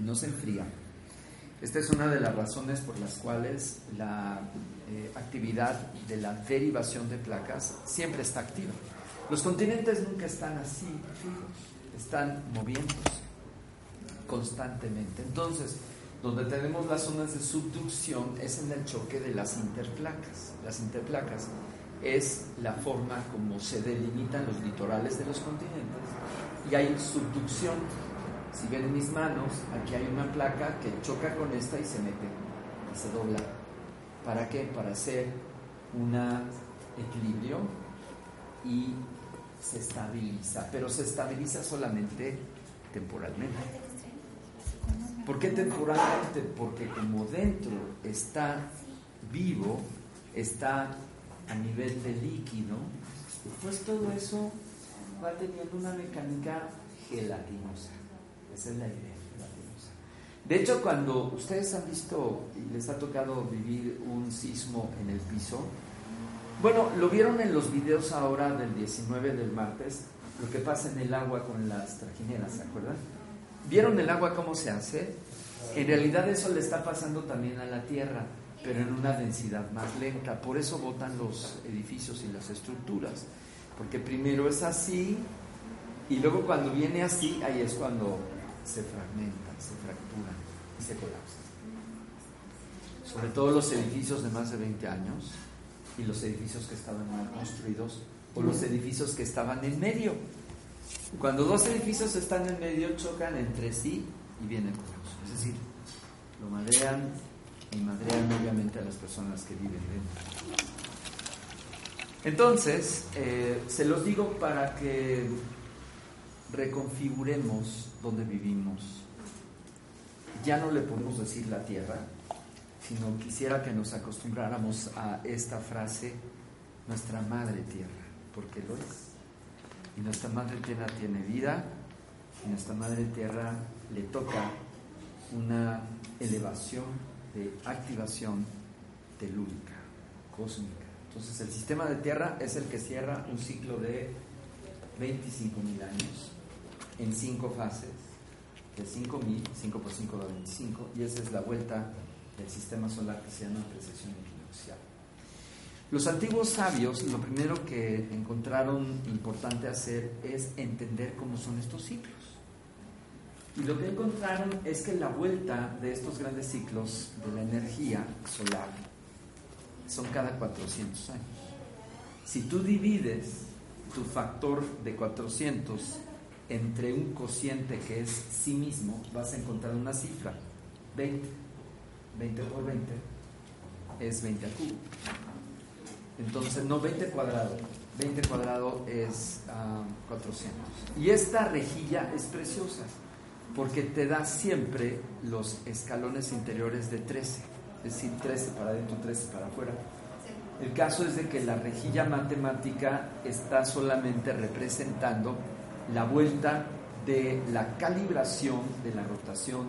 No se enfrían. Esta es una de las razones por las cuales la eh, actividad de la derivación de placas siempre está activa. Los continentes nunca están así fijos, están moviéndose constantemente. Entonces, donde tenemos las zonas de subducción es en el choque de las interplacas. Las interplacas es la forma como se delimitan los litorales de los continentes y hay subducción si ven mis manos, aquí hay una placa que choca con esta y se mete y se dobla. ¿Para qué? Para hacer un equilibrio y se estabiliza, pero se estabiliza solamente temporalmente. ¿Por qué temporalmente? Porque como dentro está vivo, está a nivel de líquido, pues todo eso va teniendo una mecánica gelatinosa. Esa es la idea. De hecho, cuando ustedes han visto y les ha tocado vivir un sismo en el piso, bueno, lo vieron en los videos ahora del 19 del martes, lo que pasa en el agua con las trajineras, ¿se acuerdan? ¿Vieron el agua cómo se hace? En realidad eso le está pasando también a la tierra, pero en una densidad más lenta. Por eso botan los edificios y las estructuras, porque primero es así y luego cuando viene así, ahí es cuando se fragmentan, se fracturan y se colapsan. Sobre todo los edificios de más de 20 años y los edificios que estaban mal construidos o los edificios que estaban en medio. Cuando dos edificios están en medio chocan entre sí y vienen colapso. Es decir, lo madrean y madrean obviamente a las personas que viven dentro. Entonces, eh, se los digo para que reconfiguremos donde vivimos. Ya no le podemos decir la tierra, sino quisiera que nos acostumbráramos a esta frase, nuestra madre tierra, porque lo es. Y nuestra madre tierra tiene vida, y nuestra madre tierra le toca una elevación de activación telúrica, cósmica. Entonces el sistema de tierra es el que cierra un ciclo de 25.000 años en cinco fases, de 5.000, 5 por 5 da 25, y esa es la vuelta del sistema solar que se llama precesión equinoccial. Los antiguos sabios lo primero que encontraron importante hacer es entender cómo son estos ciclos. Y lo que encontraron es que la vuelta de estos grandes ciclos de la energía solar son cada 400 años. Si tú divides tu factor de 400 entre un cociente que es sí mismo, vas a encontrar una cifra, 20. 20 por 20 es 20 al cubo. Entonces, no 20 cuadrado, 20 cuadrado es 400. Ah, y esta rejilla es preciosa porque te da siempre los escalones interiores de 13, es decir, 13 para adentro, 13 para afuera. El caso es de que la rejilla matemática está solamente representando la vuelta de la calibración de la rotación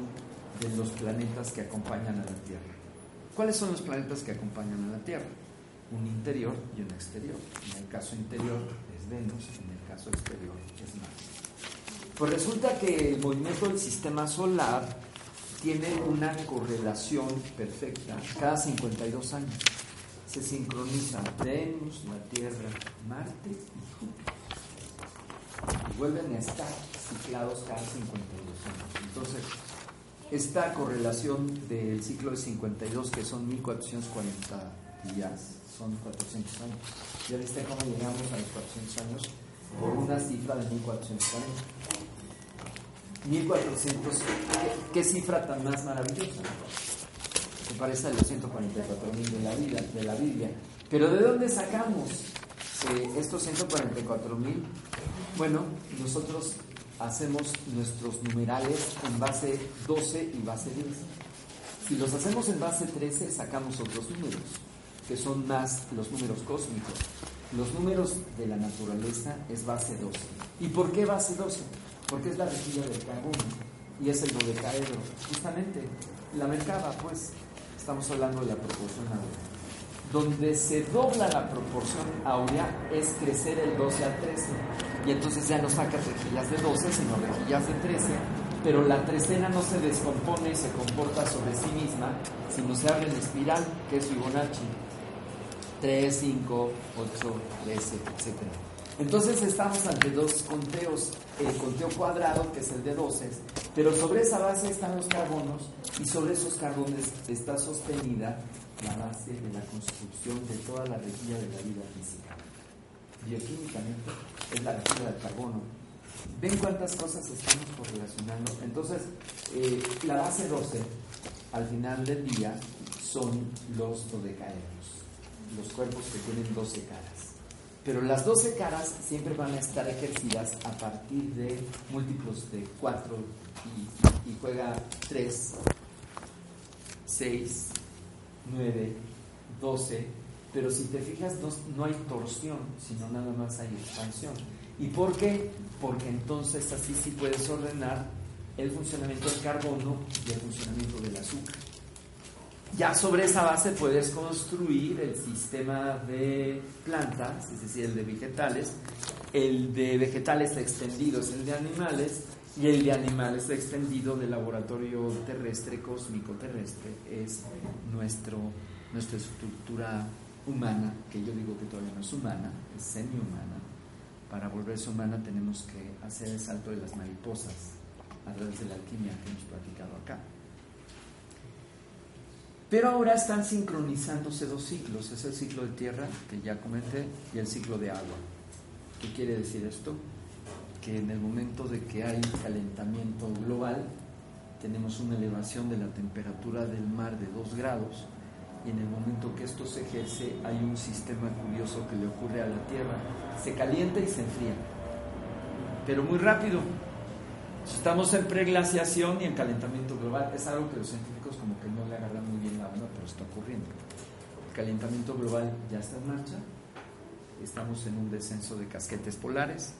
de los planetas que acompañan a la Tierra. ¿Cuáles son los planetas que acompañan a la Tierra? Un interior y un exterior. En el caso interior es Venus, en el caso exterior es Marte. Pues resulta que el movimiento del sistema solar tiene una correlación perfecta cada 52 años. Se sincronizan Venus, la Tierra, Marte y Júpiter vuelven a estar ciclados cada 52 años. Entonces, esta correlación del ciclo de 52, que son 1440 días, son 400 años. ¿Ya viste cómo llegamos a los 400 años? Por una cifra de 1440. 1400, ¿qué, cifra tan más maravillosa? Se parece a los 144 mil de la, vida, de la Biblia. Pero ¿de dónde sacamos eh, estos 144 mil? Bueno, nosotros hacemos nuestros numerales en base 12 y base 10. Si los hacemos en base 13, sacamos otros números, que son más los números cósmicos. Los números de la naturaleza es base 12. ¿Y por qué base 12? Porque es la rejilla del carbono y es el dodecaedro. Justamente, la mercaba, pues, estamos hablando de la proporción. Donde se dobla la proporción áurea es crecer el 12 al 13. Y entonces ya no saca rejillas de 12, sino rejillas de 13. Pero la trecena no se descompone y se comporta sobre sí misma, sino se abre en espiral, que es Fibonacci. 3, 5, 8, 13, etc. Entonces estamos ante dos conteos, el conteo cuadrado, que es el de 12, pero sobre esa base están los carbonos y sobre esos carbones está sostenida la base de la construcción de toda la rejilla de la vida física. Bioquímicamente es la rejilla del carbono. ¿Ven cuántas cosas estamos correlacionando? Entonces, eh, la base 12, al final del día, son los dodecaedros, los cuerpos que tienen 12 caras. Pero las 12 caras siempre van a estar ejercidas a partir de múltiplos de 4 y, y juega 3, 6, 9, 12, pero si te fijas no, hay torsión, sino nada más hay expansión. ¿Y por qué? Porque entonces así sí puedes ordenar el funcionamiento del carbono y el funcionamiento del azúcar. Ya sobre esa base puedes construir el sistema de plantas, es decir, el de vegetales, el de vegetales extendidos, el de animales, y el de animales extendido del laboratorio terrestre, cósmico terrestre, es nuestro, nuestra estructura humana, que yo digo que todavía no es humana, es semi-humana. Para volverse humana tenemos que hacer el salto de las mariposas a través de la alquimia que hemos practicado acá. Pero ahora están sincronizándose dos ciclos, es el ciclo de tierra, que ya comenté, y el ciclo de agua. ¿Qué quiere decir esto? Que en el momento de que hay calentamiento global, tenemos una elevación de la temperatura del mar de 2 grados y en el momento que esto se ejerce hay un sistema curioso que le ocurre a la Tierra. Se calienta y se enfría, pero muy rápido. Estamos en preglaciación y en calentamiento global. Es algo que los científicos como que no le agarran muy bien la onda, pero está ocurriendo. El calentamiento global ya está en marcha. Estamos en un descenso de casquetes polares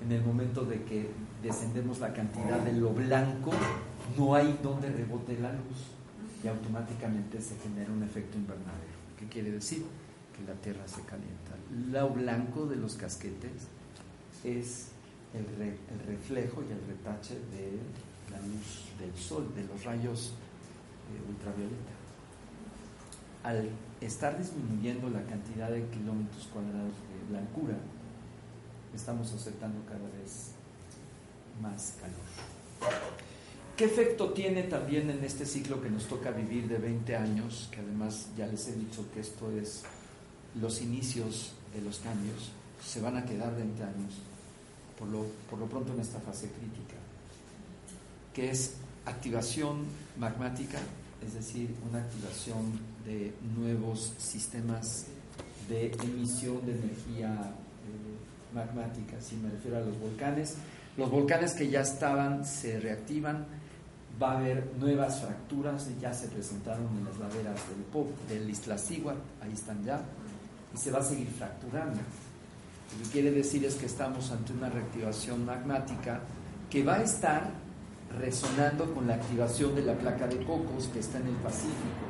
en el momento de que descendemos la cantidad de lo blanco, no hay donde rebote la luz y automáticamente se genera un efecto invernadero. ¿Qué quiere decir? Que la Tierra se calienta. Lo blanco de los casquetes es el, reflejo y el retache de la luz del sol, de los rayos eh, ultravioleta. Al estar disminuyendo la cantidad de kilómetros cuadrados de blancura, estamos aceptando cada vez más calor. ¿Qué efecto tiene también en este ciclo que nos toca vivir de 20 años? Que además ya les he dicho que esto es los inicios de los cambios. Se van a quedar 20 años, por lo, por lo pronto en esta fase crítica, que es activación magmática, es decir, una activación de nuevos sistemas de emisión de energía eh, magmática, si me refiero a los volcanes. Los volcanes que ya estaban se reactivan, va a haber nuevas fracturas, ya se presentaron en las laderas del Pop, del Iztaccíhuatl, ahí están ya, y se va a seguir fracturando. Lo que quiere decir es que estamos ante una reactivación magmática que va a estar resonando con la activación de la placa de Cocos que está en el Pacífico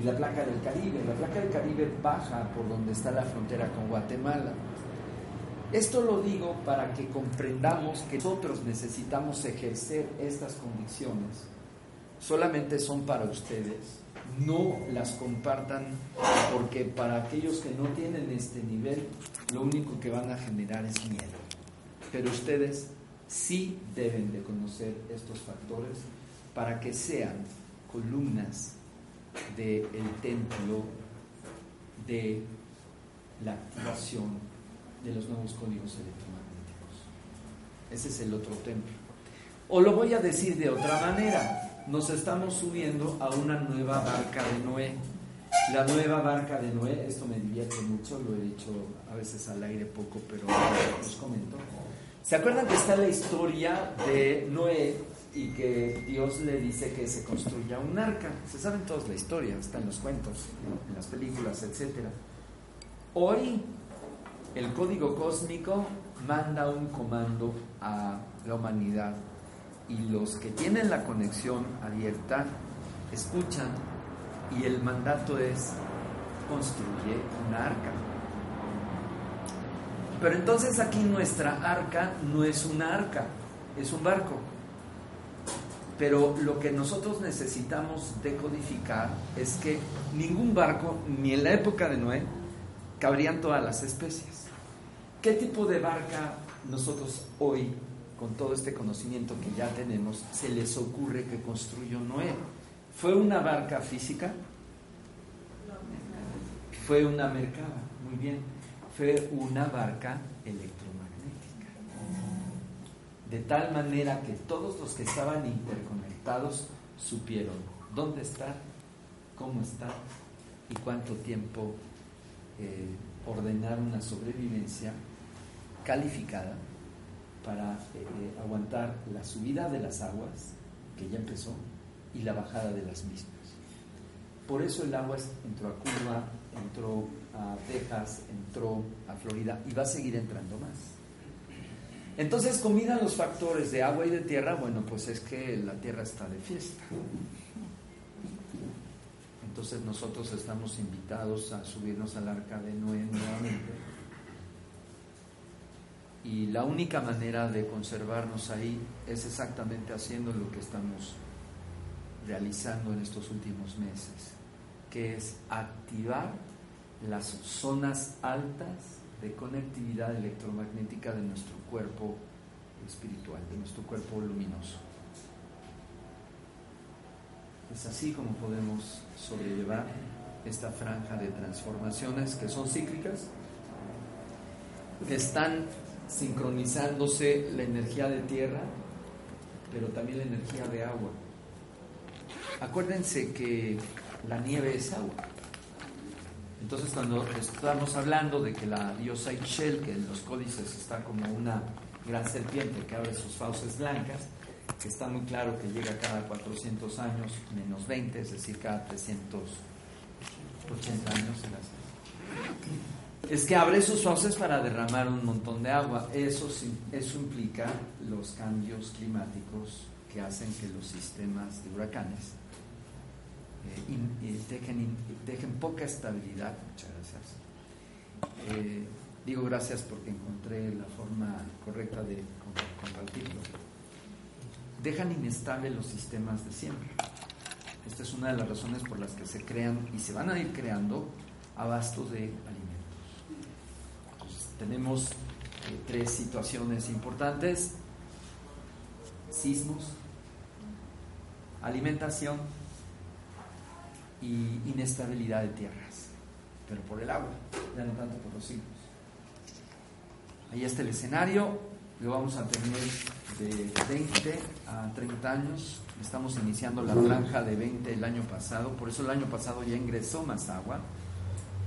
y la placa del Caribe. La placa del Caribe baja por donde está la frontera con Guatemala. Esto lo digo para que comprendamos que nosotros necesitamos ejercer estas convicciones. Solamente son para ustedes. No las compartan porque para aquellos que no tienen este nivel, lo único que van a generar es miedo. Pero ustedes sí deben de conocer estos factores para que sean columnas del templo de la activación de los nuevos códigos electromagnéticos. Ese es el otro templo. O lo voy a decir de otra manera, nos estamos subiendo a una nueva barca de Noé. La nueva barca de Noé, esto me divierte mucho, lo he dicho a veces al aire poco, pero os comento. ¿Se acuerdan que está la historia de Noé y que Dios le dice que se construya un arca? Se saben todos la historia, está en los cuentos, en las películas, etc. Hoy el código cósmico manda un comando a la humanidad y los que tienen la conexión abierta escuchan y el mandato es construye un arca. Pero entonces aquí nuestra arca no es una arca, es un barco. Pero lo que nosotros necesitamos decodificar es que ningún barco, ni en la época de Noé, cabrían todas las especies. ¿Qué tipo de barca nosotros hoy, con todo este conocimiento que ya tenemos, se les ocurre que construyó Noé? ¿Fue una barca física? Fue una mercada, muy bien. Fue una barca electromagnética. De tal manera que todos los que estaban interconectados supieron dónde estar, cómo estar y cuánto tiempo eh, ordenar una sobrevivencia calificada para eh, eh, aguantar la subida de las aguas, que ya empezó, y la bajada de las mismas. Por eso el agua entró a Cuba, entró a Texas, entró a Florida y va a seguir entrando más. Entonces combinan los factores de agua y de tierra, bueno, pues es que la tierra está de fiesta. Entonces nosotros estamos invitados a subirnos al arca de Noé nuevamente. Y la única manera de conservarnos ahí es exactamente haciendo lo que estamos realizando en estos últimos meses, que es activar las zonas altas de conectividad electromagnética de nuestro cuerpo espiritual, de nuestro cuerpo luminoso. Es así como podemos sobrellevar esta franja de transformaciones que son cíclicas, que están sincronizándose la energía de tierra, pero también la energía de agua. Acuérdense que la nieve es agua. Entonces cuando estamos hablando de que la diosa Ixchel, que en los códices está como una gran serpiente que abre sus fauces blancas, que está muy claro que llega cada 400 años menos 20, es decir, cada 380 años. Es que abre sus fauces para derramar un montón de agua. Eso, eso implica los cambios climáticos que hacen que los sistemas de huracanes eh, dejen, dejen, poca estabilidad. Muchas gracias. Eh, digo gracias porque encontré la forma correcta de compartirlo dejan inestables los sistemas de siembra. Esta es una de las razones por las que se crean y se van a ir creando abastos de alimentos. tenemos eh, tres situaciones importantes. Sismos, alimentación y inestabilidad de tierras, pero por el agua, ya no tanto por los siglos. Ahí está el escenario, lo vamos a tener de 20 a 30 años. Estamos iniciando la franja de 20 el año pasado, por eso el año pasado ya ingresó más agua.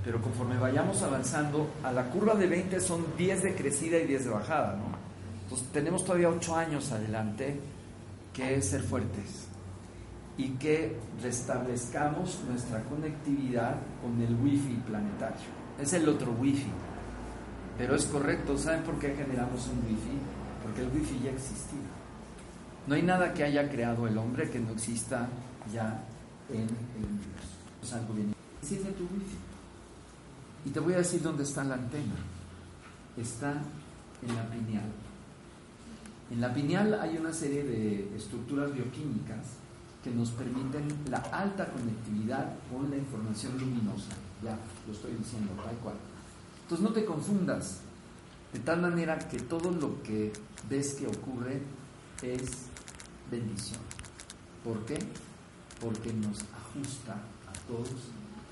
Pero conforme vayamos avanzando, a la curva de 20 son 10 de crecida y 10 de bajada, ¿no? Entonces tenemos todavía 8 años adelante que ser fuertes y que restablezcamos nuestra conectividad con el wifi planetario. Es el otro wifi. Pero es correcto, ¿saben por qué generamos un wifi? Porque el wifi ya existía. No hay nada que haya creado el hombre que no exista ya en el universo. Es algo bien. Enciende tu wifi. Y te voy a decir dónde está la antena. Está en la pineal. En la pineal hay una serie de estructuras bioquímicas que nos permiten la alta conectividad con la información luminosa. Ya, lo estoy diciendo, tal cual. Entonces no te confundas. De tal manera que todo lo que ves que ocurre es bendición. ¿Por qué? Porque nos ajusta a todos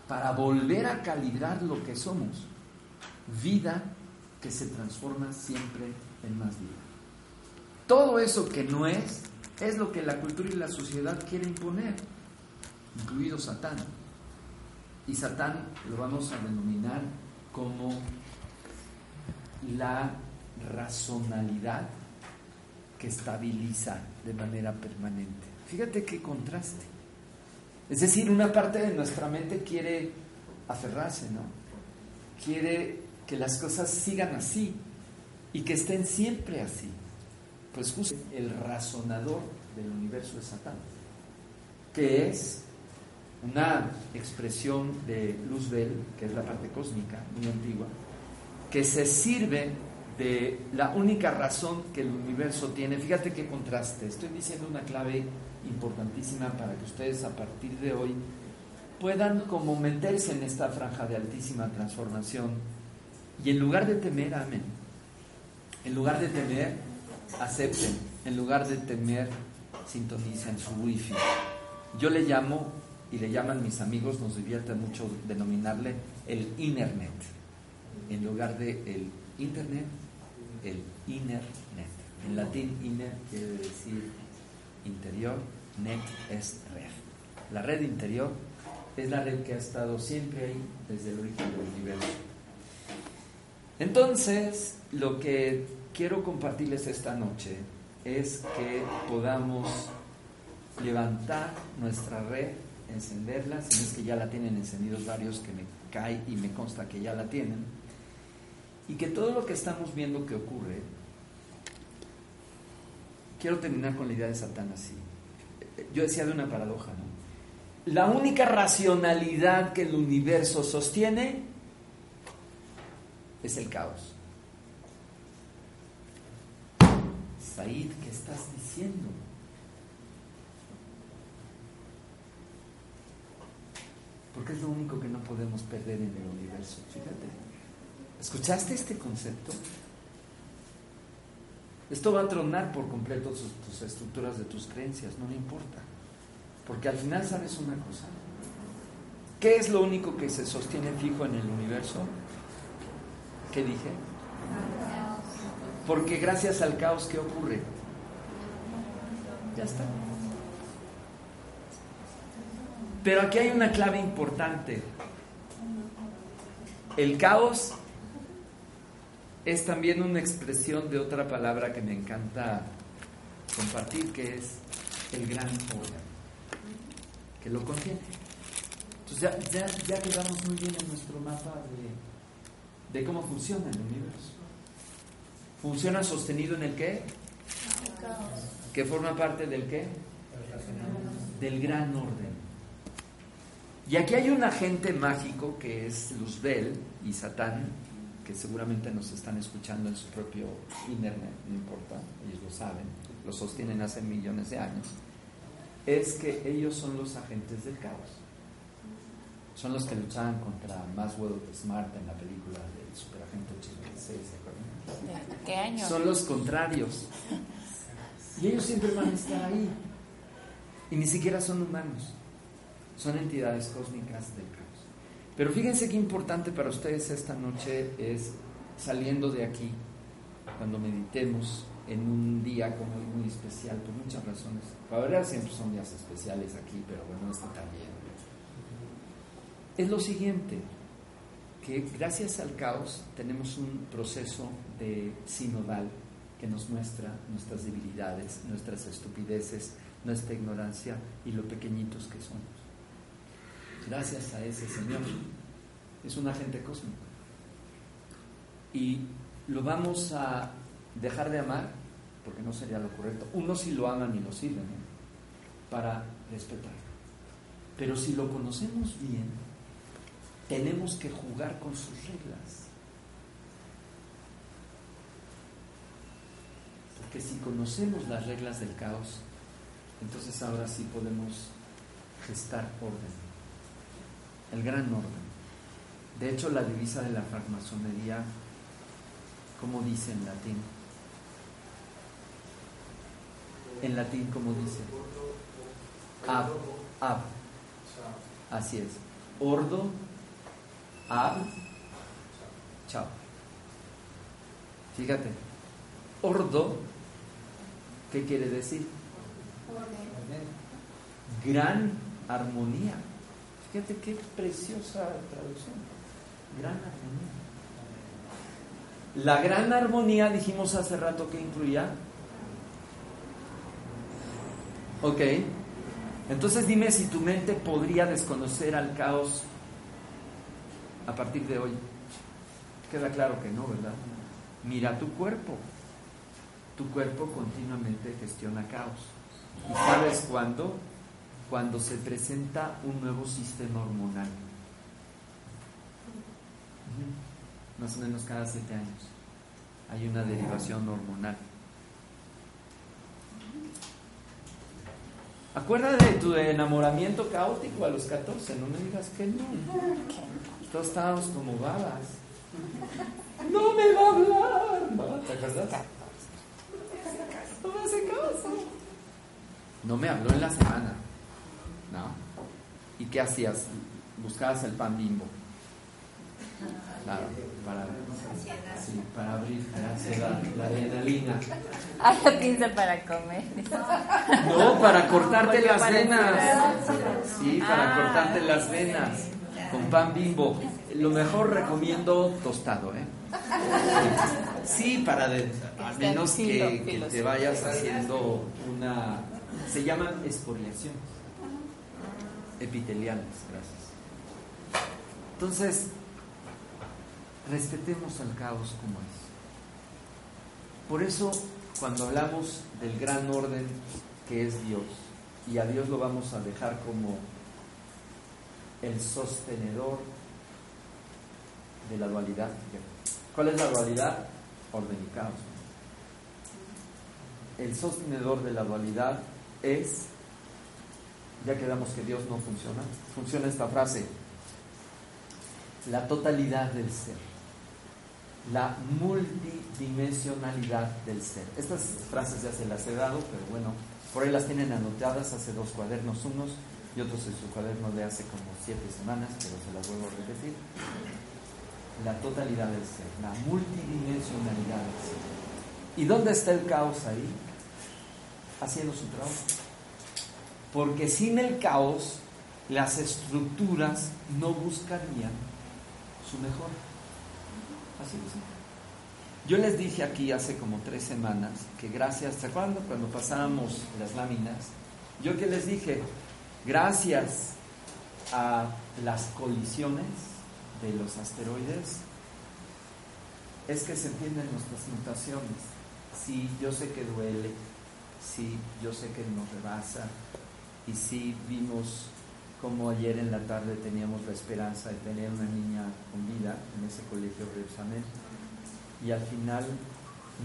para volver a calibrar lo que somos. Vida que se transforma siempre en más vida. Todo eso que no es, es lo que la cultura y la sociedad quieren imponer, incluido Satán. Y Satán lo vamos a denominar como la razonalidad que estabiliza de manera permanente. Fíjate qué contraste. Es decir, una parte de nuestra mente quiere aferrarse, ¿no? Quiere que las cosas sigan así y que estén siempre así. Pues justo el razonador del universo es Satán, que es una expresión de Luzbel, que es la parte cósmica, muy antigua, que se sirve de la única razón que el universo tiene. Fíjate qué contraste. Estoy diciendo una clave importantísima para que ustedes a partir de hoy puedan como meterse en esta franja de altísima transformación y en lugar de temer, amen. En lugar de temer, acepten. En lugar de temer, sintonicen su wifi. Yo le llamo, y le llaman mis amigos, nos divierte mucho denominarle el internet. En lugar de el internet, el innernet. En latín, inner quiere decir interior, net es red. La red interior es la red que ha estado siempre ahí desde el origen del universo. Entonces, lo que quiero compartirles esta noche es que podamos levantar nuestra red, encenderla, si es que ya la tienen encendidos varios que me cae y me consta que ya la tienen, y que todo lo que estamos viendo que ocurre, quiero terminar con la idea de Satán así. Yo decía de una paradoja, ¿no? La única racionalidad que el universo sostiene es el caos. Said, ¿qué estás diciendo? Porque es lo único que no podemos perder en el universo. Fíjate. ¿Escuchaste este concepto? Esto va a tronar por completo tus, estructuras de tus creencias, no le importa. Porque al final sabes una cosa. ¿Qué es lo único que se sostiene fijo en el universo? ¿Qué dije? Porque gracias al caos, ¿qué ocurre? Ya está. Pero aquí hay una clave importante. El caos es también una expresión de otra palabra que me encanta compartir, que es el gran orden, que lo contiene. Entonces ya, ya, quedamos muy bien en nuestro mapa de, de cómo funciona el universo. ¿Funciona sostenido en el qué? Que forma parte del qué? Del gran orden. Y aquí hay un agente mágico que es Luzbel y Satán, que seguramente nos están escuchando en su propio internet, no importa, ellos lo saben, lo sostienen hace millones de años, es que ellos son los agentes del caos. Son los que luchaban contra Maxwell Smart en la película del Superagente 86, ¿se acuerdan? ¿Qué año? Son los contrarios. Y ellos siempre van a estar ahí. Y ni siquiera son humanos. Son entidades cósmicas del caos. Pero fíjense qué importante para ustedes esta noche es saliendo de aquí, cuando meditemos en un día como hoy muy especial, por muchas razones. La verdad siempre son días especiales aquí, pero bueno, este también. Es lo siguiente, que gracias al caos tenemos un proceso de sinodal que nos muestra nuestras debilidades, nuestras estupideces, nuestra ignorancia y lo pequeñitos que somos gracias a ese Señor. Es un agente cósmico. Y lo vamos a dejar de amar, porque no sería lo correcto. Unos sí lo aman y lo sirven, para respetar. Pero si lo conocemos bien, tenemos que jugar con sus reglas. Porque si conocemos las reglas del caos, entonces ahora sí podemos gestar orden el gran orden. De hecho, la divisa de la francmasonería, ¿cómo dice en latín? En latín, ¿cómo dice? Ab, ab. Así es. Ordo, ab, chao. Fíjate. Ordo, ¿qué quiere decir? Gran armonía. Fíjate qué preciosa traducción. Gran armonía. La gran armonía, dijimos hace rato que incluía. Ok. Entonces dime si tu mente podría desconocer al caos a partir de hoy. Queda claro que no, ¿verdad? Mira tu cuerpo. Tu cuerpo continuamente gestiona caos. ¿Y sabes cuándo? Cuando se presenta un nuevo sistema hormonal. Más o menos cada siete años hay una derivación hormonal. Acuérdate de tu enamoramiento caótico a los 14, no me digas que no. Todos estábamos como babas. No me va a hablar. ¿Te acuerdas? No me hace caso. No me habló en la semana. ¿No? ¿Y qué hacías? Buscabas el pan bimbo. Claro, para, sí, para abrir la, adrenalina. Ah, la pinza para comer. No, para cortarte las venas. Sí, para ah. cortarte las venas. Con pan bimbo. Lo mejor recomiendo tostado, ¿eh? Sí, para de, a menos que, que te vayas haciendo una... Se llaman exfoliaciones epiteliales, gracias. Entonces, respetemos al caos como es. Por eso, cuando hablamos del gran orden que es Dios, y a Dios lo vamos a dejar como el sostenedor de la dualidad. ¿Cuál es la dualidad? Orden y caos. El sostenedor de la dualidad es, ya quedamos que Dios no funciona, funciona esta frase, la totalidad del ser la multidimensionalidad del ser. Estas frases ya se las he dado, pero bueno, por ahí las tienen anotadas hace dos cuadernos unos y otros en su cuaderno de hace como siete semanas, pero se las vuelvo a repetir. La totalidad del ser, la multidimensionalidad del ser. ¿Y dónde está el caos ahí? Haciendo su trabajo. Porque sin el caos, las estructuras no buscarían su mejor. Así Yo les dije aquí hace como tres semanas que gracias, ¿se acuerdan cuando pasábamos las láminas? Yo que les dije, gracias a las colisiones de los asteroides, es que se entienden nuestras mutaciones. Sí, yo sé que duele, sí, yo sé que nos rebasa, y sí vimos como ayer en la tarde teníamos la esperanza de tener una niña con vida en ese colegio Repsamen y al final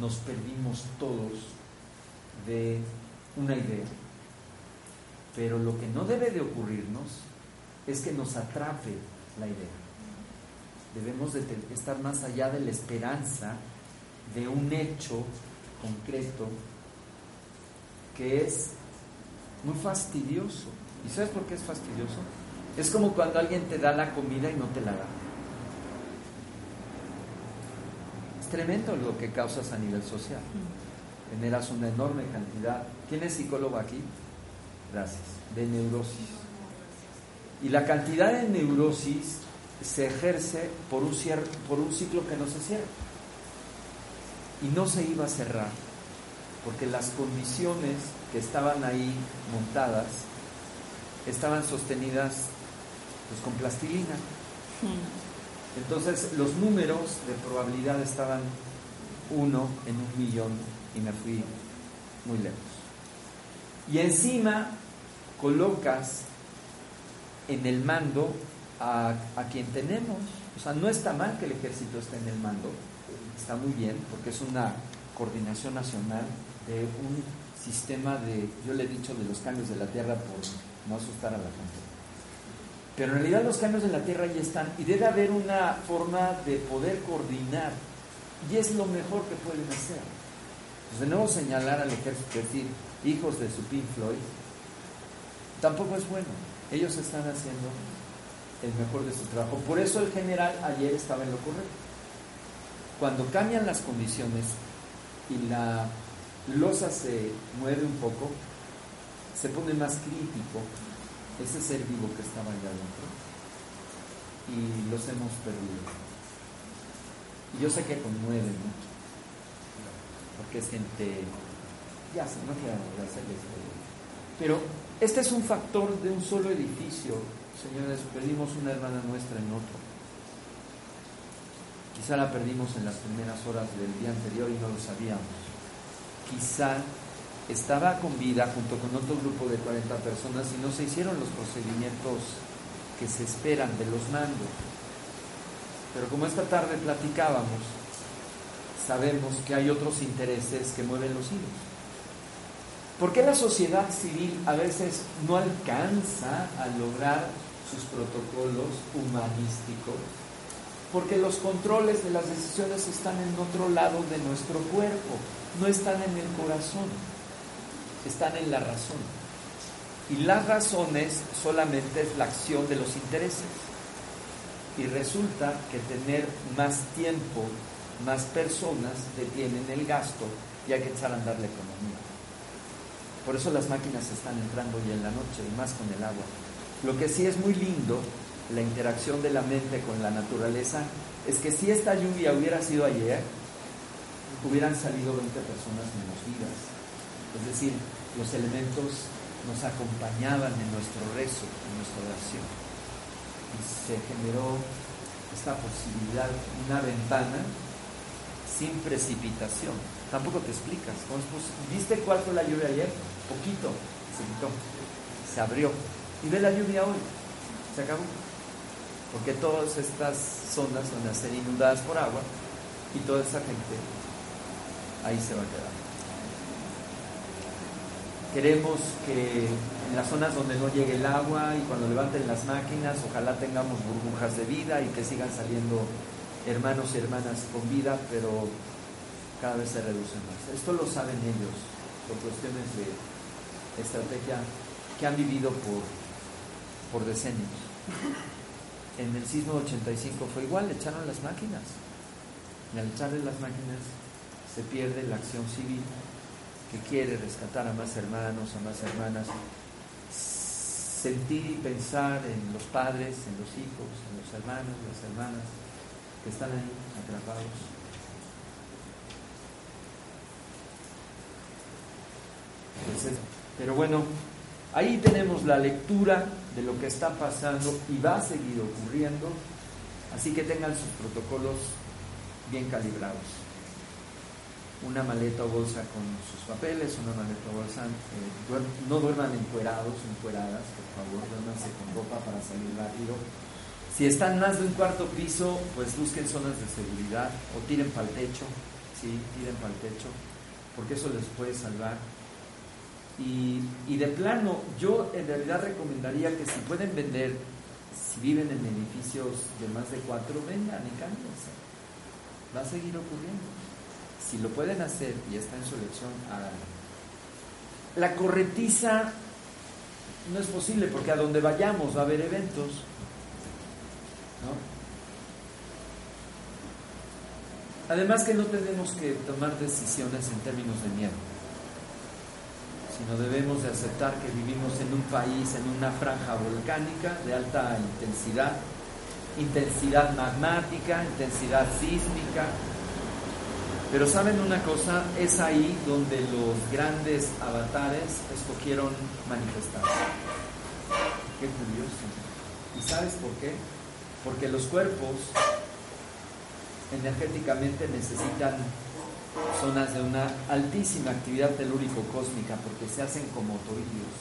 nos perdimos todos de una idea. Pero lo que no debe de ocurrirnos es que nos atrape la idea. Debemos de estar más allá de la esperanza de un hecho concreto que es muy fastidioso ¿Y sabes por qué es fastidioso? Es como cuando alguien te da la comida y no te la da. Es tremendo lo que causas a nivel social. Generas una enorme cantidad. ¿Quién es psicólogo aquí? Gracias. De neurosis. Y la cantidad de neurosis se ejerce por un, por un ciclo que no se cierra. Y no se iba a cerrar, porque las condiciones que estaban ahí montadas estaban sostenidas pues, con plastilina. Hmm. Entonces los números de probabilidad estaban uno en un millón y me fui muy lejos. Y encima colocas en el mando a, a, quien tenemos. O sea, no está mal que el ejército esté en el mando, está muy bien, porque es una coordinación nacional de un sistema de, yo le he dicho, de los cambios de la tierra por no asustar a la gente. Pero en realidad los cambios en la Tierra ya están y debe haber una forma de poder coordinar y es lo mejor que pueden hacer. Pues de nuevo señalar al ejército, decir, hijos de su Pink Floyd, tampoco es bueno. Ellos están haciendo el mejor de su trabajo. Por eso el general ayer estaba en lo correcto. Cuando cambian las condiciones y la losa se mueve un poco, se pone más crítico ese ser vivo que estaba allá adentro y los hemos perdido. Y yo sé que conmueve mucho, porque es gente, ya sé, no quiero hacerles, pero este es un factor de un solo edificio, señores, perdimos una hermana nuestra en otro. Quizá la perdimos en las primeras horas del día anterior y no lo sabíamos. Quizá estaba con vida junto con otro grupo de 40 personas y no se hicieron los procedimientos que se esperan de los mandos. Pero como esta tarde platicábamos, sabemos que hay otros intereses que mueven los hilos. ¿Por qué la sociedad civil a veces no alcanza a lograr sus protocolos humanísticos? Porque los controles de las decisiones están en otro lado de nuestro cuerpo, no están en el corazón, están en la razón. Y las razones solamente es la acción de los intereses. Y resulta que tener más tiempo, más personas detienen el gasto y hay que echar a andar la economía. Por eso las máquinas están entrando ya en la noche y más con el agua. Lo que sí es muy lindo, la interacción de la mente con la naturaleza, es que si esta lluvia hubiera sido ayer, hubieran salido 20 personas menos vivas. Es decir, los elementos nos acompañaban en nuestro rezo, en nuestra oración. Y se generó esta posibilidad, una ventana sin precipitación. Tampoco te explicas. ¿Viste cuál fue la lluvia ayer? Poquito. Se quitó. Se abrió. Y ve la lluvia hoy. Se acabó. Porque todas estas zonas van a ser inundadas por agua y toda esa gente ahí se va a quedar. Queremos que en las zonas donde no llegue el agua y cuando levanten las máquinas, ojalá tengamos burbujas de vida y que sigan saliendo hermanos y hermanas con vida, pero cada vez se reduce más. Esto lo saben ellos por cuestiones de estrategia que han vivido por, por decenios. En el sismo 85 fue igual, echaron las máquinas. Y al echarle las máquinas se pierde la acción civil que quiere rescatar a más hermanos, a más hermanas, sentir y pensar en los padres, en los hijos, en los hermanos, las hermanas que están ahí atrapados. pero bueno, ahí tenemos la lectura de lo que está pasando y va a seguir ocurriendo, así que tengan sus protocolos bien calibrados una maleta o bolsa con sus papeles, una maleta o bolsa, eh, no duerman encuerados, encueradas, por favor, duérmanse con ropa para salir rápido. Si están más de un cuarto piso, pues busquen zonas de seguridad o tiren para el techo, sí, tiren para el techo, porque eso les puede salvar. Y, y de plano, yo en realidad recomendaría que si pueden vender, si viven en edificios de más de cuatro, vengan y cámbiense. Va a seguir ocurriendo. Si lo pueden hacer y está en su elección, háganlo. La corretiza no es posible porque a donde vayamos va a haber eventos. Además que no tenemos que tomar decisiones en términos de miedo, sino debemos de aceptar que vivimos en un país, en una franja volcánica de alta intensidad, intensidad magmática, intensidad sísmica, pero saben una cosa, es ahí donde los grandes avatares escogieron manifestarse. Qué curioso. ¿Y sabes por qué? Porque los cuerpos energéticamente necesitan zonas de una altísima actividad telúrico-cósmica porque se hacen como torillos.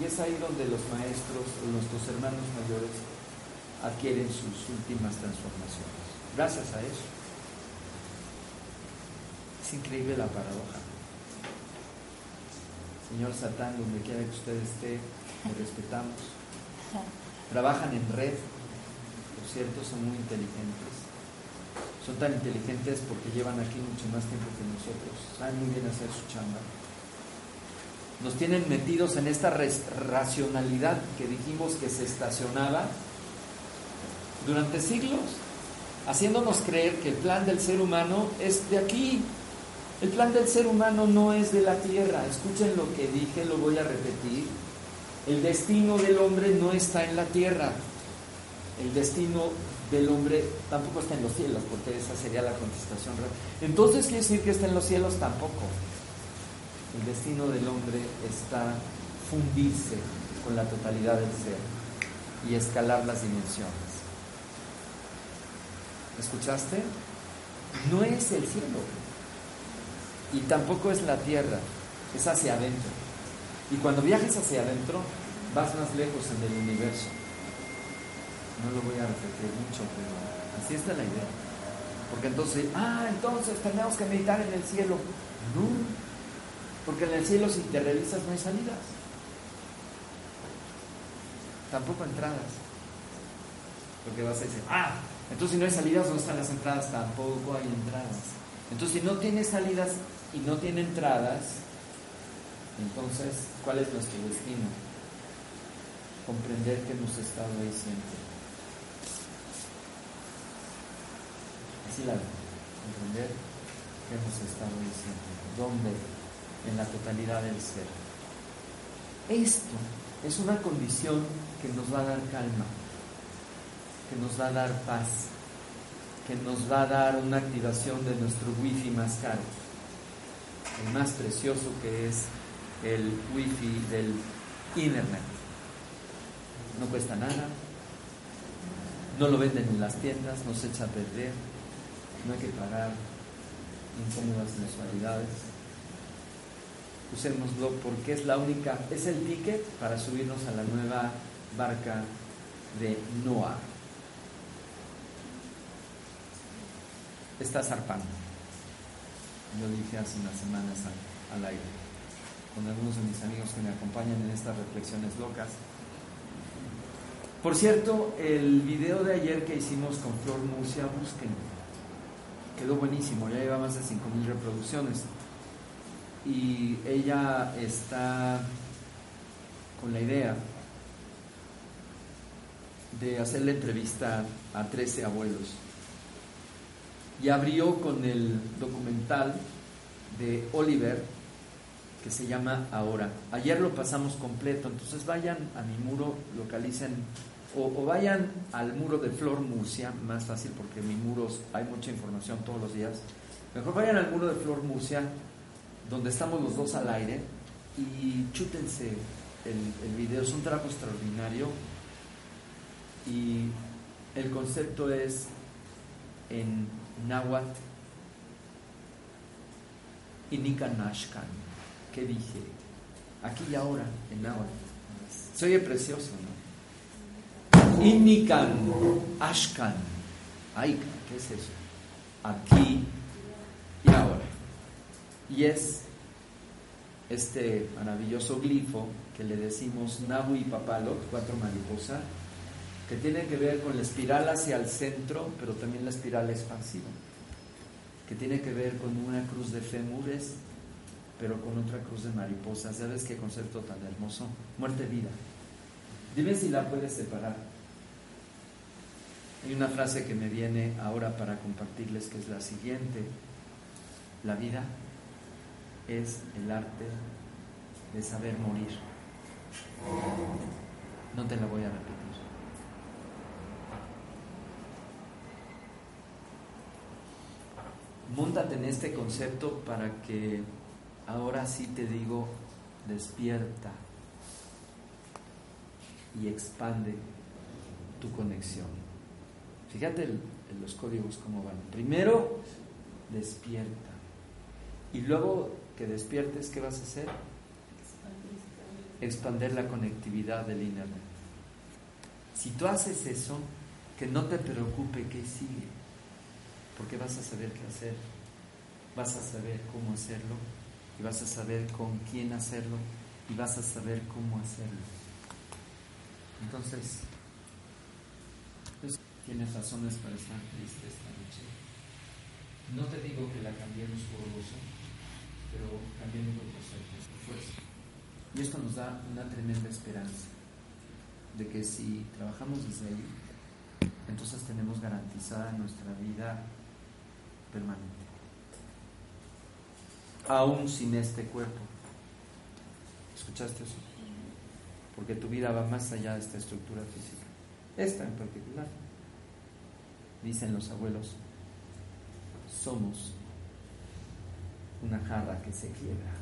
Y es ahí donde los maestros o nuestros hermanos mayores adquieren sus últimas transformaciones. Gracias a eso. Es increíble la paradoja. Señor Satán, donde quiera que usted esté, le respetamos. Trabajan en red, por cierto, son muy inteligentes. Son tan inteligentes porque llevan aquí mucho más tiempo que nosotros. Saben muy bien hacer su chamba. Nos tienen metidos en esta racionalidad que dijimos que se estacionaba durante siglos, haciéndonos creer que el plan del ser humano es de aquí, el plan del ser humano no es de la tierra. Escuchen lo que dije, lo voy a repetir. El destino del hombre no está en la tierra. El destino del hombre tampoco está en los cielos, porque esa sería la contestación real. Entonces quiere decir que está en los cielos tampoco. El destino del hombre está fundirse con la totalidad del ser y escalar las dimensiones. ¿Escuchaste? No es el cielo y tampoco es la tierra, es hacia adentro. Y cuando viajes hacia adentro, vas más lejos en el universo. No lo voy a repetir mucho, pero así está la idea. Porque entonces, ah, entonces tenemos que meditar en el cielo. No, porque en el cielo si te realizas no hay salidas. Tampoco entradas. Porque vas a decir, ah, entonces si no hay salidas, ¿dónde están las entradas? Tampoco hay entradas. Entonces si no tiene salidas y no tiene entradas, entonces, ¿cuál es nuestro destino? Comprender que hemos estado ahí siempre. Así la comprender que hemos estado siempre. ¿Dónde? En la totalidad del ser. Esto es una condición que nos va a dar calma, que nos va a dar paz, que nos va a dar una activación de nuestro wifi más caro, el más precioso que es el wifi del internet. No cuesta nada, no lo venden en las tiendas, no se echa a perder, no hay que pagar incómodas mensualidades. Usémoslo porque es la única, es el ticket para subirnos a la nueva barca de Noah. Está zarpando. Lo dije hace unas semanas al, aire con algunos de mis amigos que me acompañan en estas reflexiones locas. Por cierto, el video de ayer que hicimos con Flor Murcia, busquen. Quedó buenísimo, ya lleva más de 5.000 reproducciones. Y ella está con la idea de hacer la entrevista a 13 abuelos y abrió con el documental de Oliver que se llama Ahora. Ayer lo pasamos completo, entonces vayan a mi muro, localicen o, vayan al muro de Flor Murcia, más fácil porque en mi muros hay mucha información todos los días. Mejor vayan al muro de Flor Murcia, donde estamos los dos al aire, y chútense el, el video. Es un trabajo extraordinario y el concepto es en náhuatl y Nikanashkan. ¿Qué dije? Aquí y ahora, en náhuatl. Se oye precioso, ¿no? Inikan Ashkan. Ay, ¿qué es eso? Aquí y ahora. Y es este maravilloso glifo que le decimos Nahu y Papalot, cuatro mariposas, que tiene que ver con la espiral hacia el centro, pero también la espiral expansiva, que tiene que ver con una cruz de fémures, pero con otra cruz de mariposas. ¿Sabes qué concepto tan hermoso? Muerte-vida. Dime si la puedes separar. Hay una frase que me viene ahora para compartirles que es la siguiente. La vida es el arte de saber morir. No te la voy a repetir. Móntate en este concepto para que ahora sí te digo, despierta y expande tu conexión. Fíjate en los códigos cómo van. Primero, despierta. Y luego que despiertes, ¿qué vas a hacer? Expander la conectividad del Internet. Si tú haces eso, que no te preocupe qué sigue porque vas a saber qué hacer, vas a saber cómo hacerlo y vas a saber con quién hacerlo y vas a saber cómo hacerlo. Entonces, pues, tienes razones para estar triste esta noche. No te digo que la cambiemos por gozo, pero cambiemos por fuerza. Y esto nos da una tremenda esperanza de que si trabajamos desde ahí, entonces tenemos garantizada nuestra vida permanente. Aún sin este cuerpo. ¿Escuchaste eso? Porque tu vida va más allá de esta estructura física. Esta en particular. Dicen los abuelos, somos una jarra que se quiebra.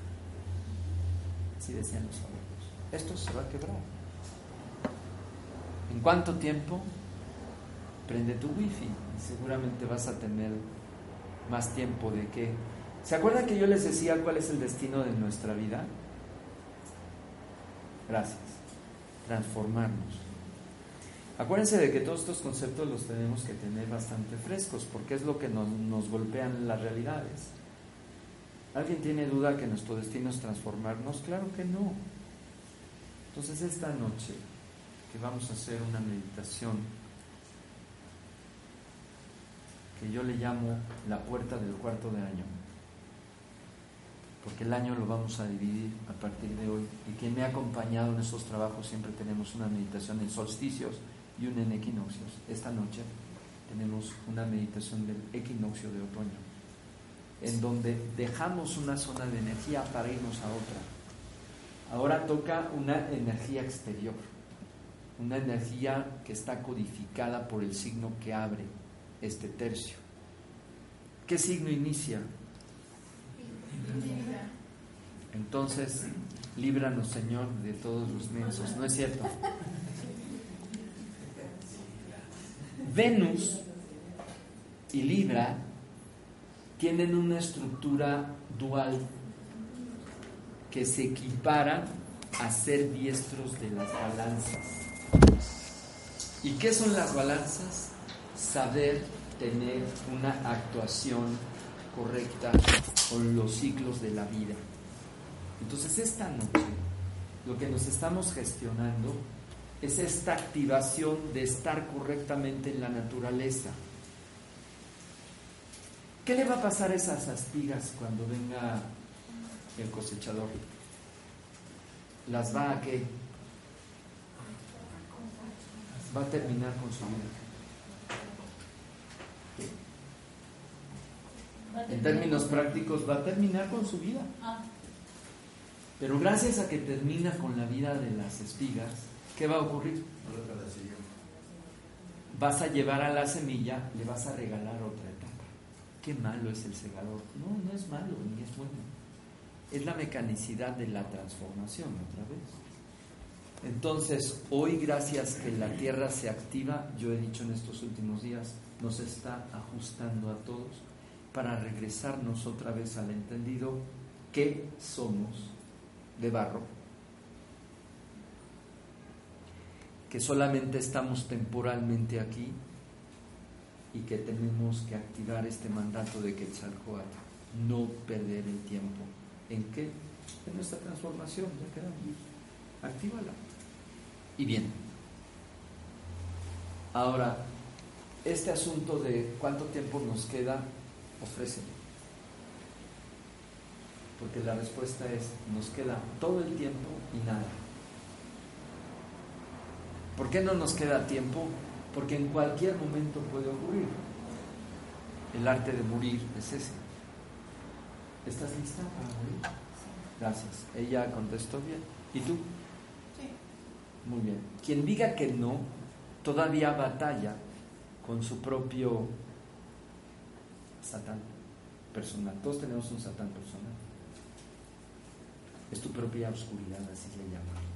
Así decían los abuelos. Esto se va a quebrar. ¿En cuánto tiempo? Prende tu wifi y seguramente vas a tener más tiempo de que... ¿Se acuerdan que yo les decía cuál es el destino de nuestra vida? Gracias. Transformarnos. Acuérdense de que todos estos conceptos los tenemos que tener bastante frescos porque es lo que nos, golpean las realidades. ¿Alguien tiene duda que nuestro destino es transformarnos? Claro que no. Entonces esta noche que vamos a hacer una meditación que yo le llamo la puerta del cuarto de año, porque el año lo vamos a dividir a partir de hoy. Y quien me ha acompañado en esos trabajos siempre tenemos una meditación en solsticios y una en equinoccios. Esta noche tenemos una meditación del equinoccio de otoño, en donde dejamos una zona de energía para irnos a otra. Ahora toca una energía exterior, una energía que está codificada por el signo que abre este tercio. ¿Qué signo inicia? Entonces, líbranos, Señor, de todos los mensos. ¿No es cierto? Venus y Libra tienen una estructura dual que se equipara a ser diestros de las balanzas. ¿Y qué son las balanzas? Saber tener una actuación correcta con los ciclos de la vida. Entonces esta noche lo que nos estamos gestionando es esta activación de estar correctamente en la naturaleza. ¿Qué le va a pasar a esas espigas cuando venga el cosechador? ¿Las va a qué? Va a terminar con su vida. En términos prácticos, va a terminar con su vida. Pero gracias a que termina con la vida de las espigas, ¿qué va a ocurrir? Vas a llevar a la semilla, le vas a regalar otra etapa. Qué malo es el segador. No, no es malo, ni es bueno. Es la mecanicidad de la transformación, otra vez. Entonces, hoy gracias que la tierra se activa, yo he dicho en estos últimos días, nos está ajustando a todos para regresarnos otra vez al entendido que somos de barro, que solamente estamos temporalmente aquí y que tenemos que activar este mandato de Quetzalcoatl, no perder el tiempo. ¿En qué? En nuestra transformación, ya quedamos. Actívala. Y bien. Ahora, este asunto de cuánto tiempo nos queda ofrécelo. Porque la respuesta es, nos queda todo el tiempo y nada. ¿Por qué no nos queda tiempo? Porque en cualquier momento puede ocurrir. El arte de morir es ese. ¿Estás lista para morir? Gracias. Ella contestó bien. ¿Y tú? Sí. Muy bien. Quien diga que no, todavía batalla con su propio Satán personal. Todos tenemos un Satán personal. Es tu propia oscuridad, así le llamamos.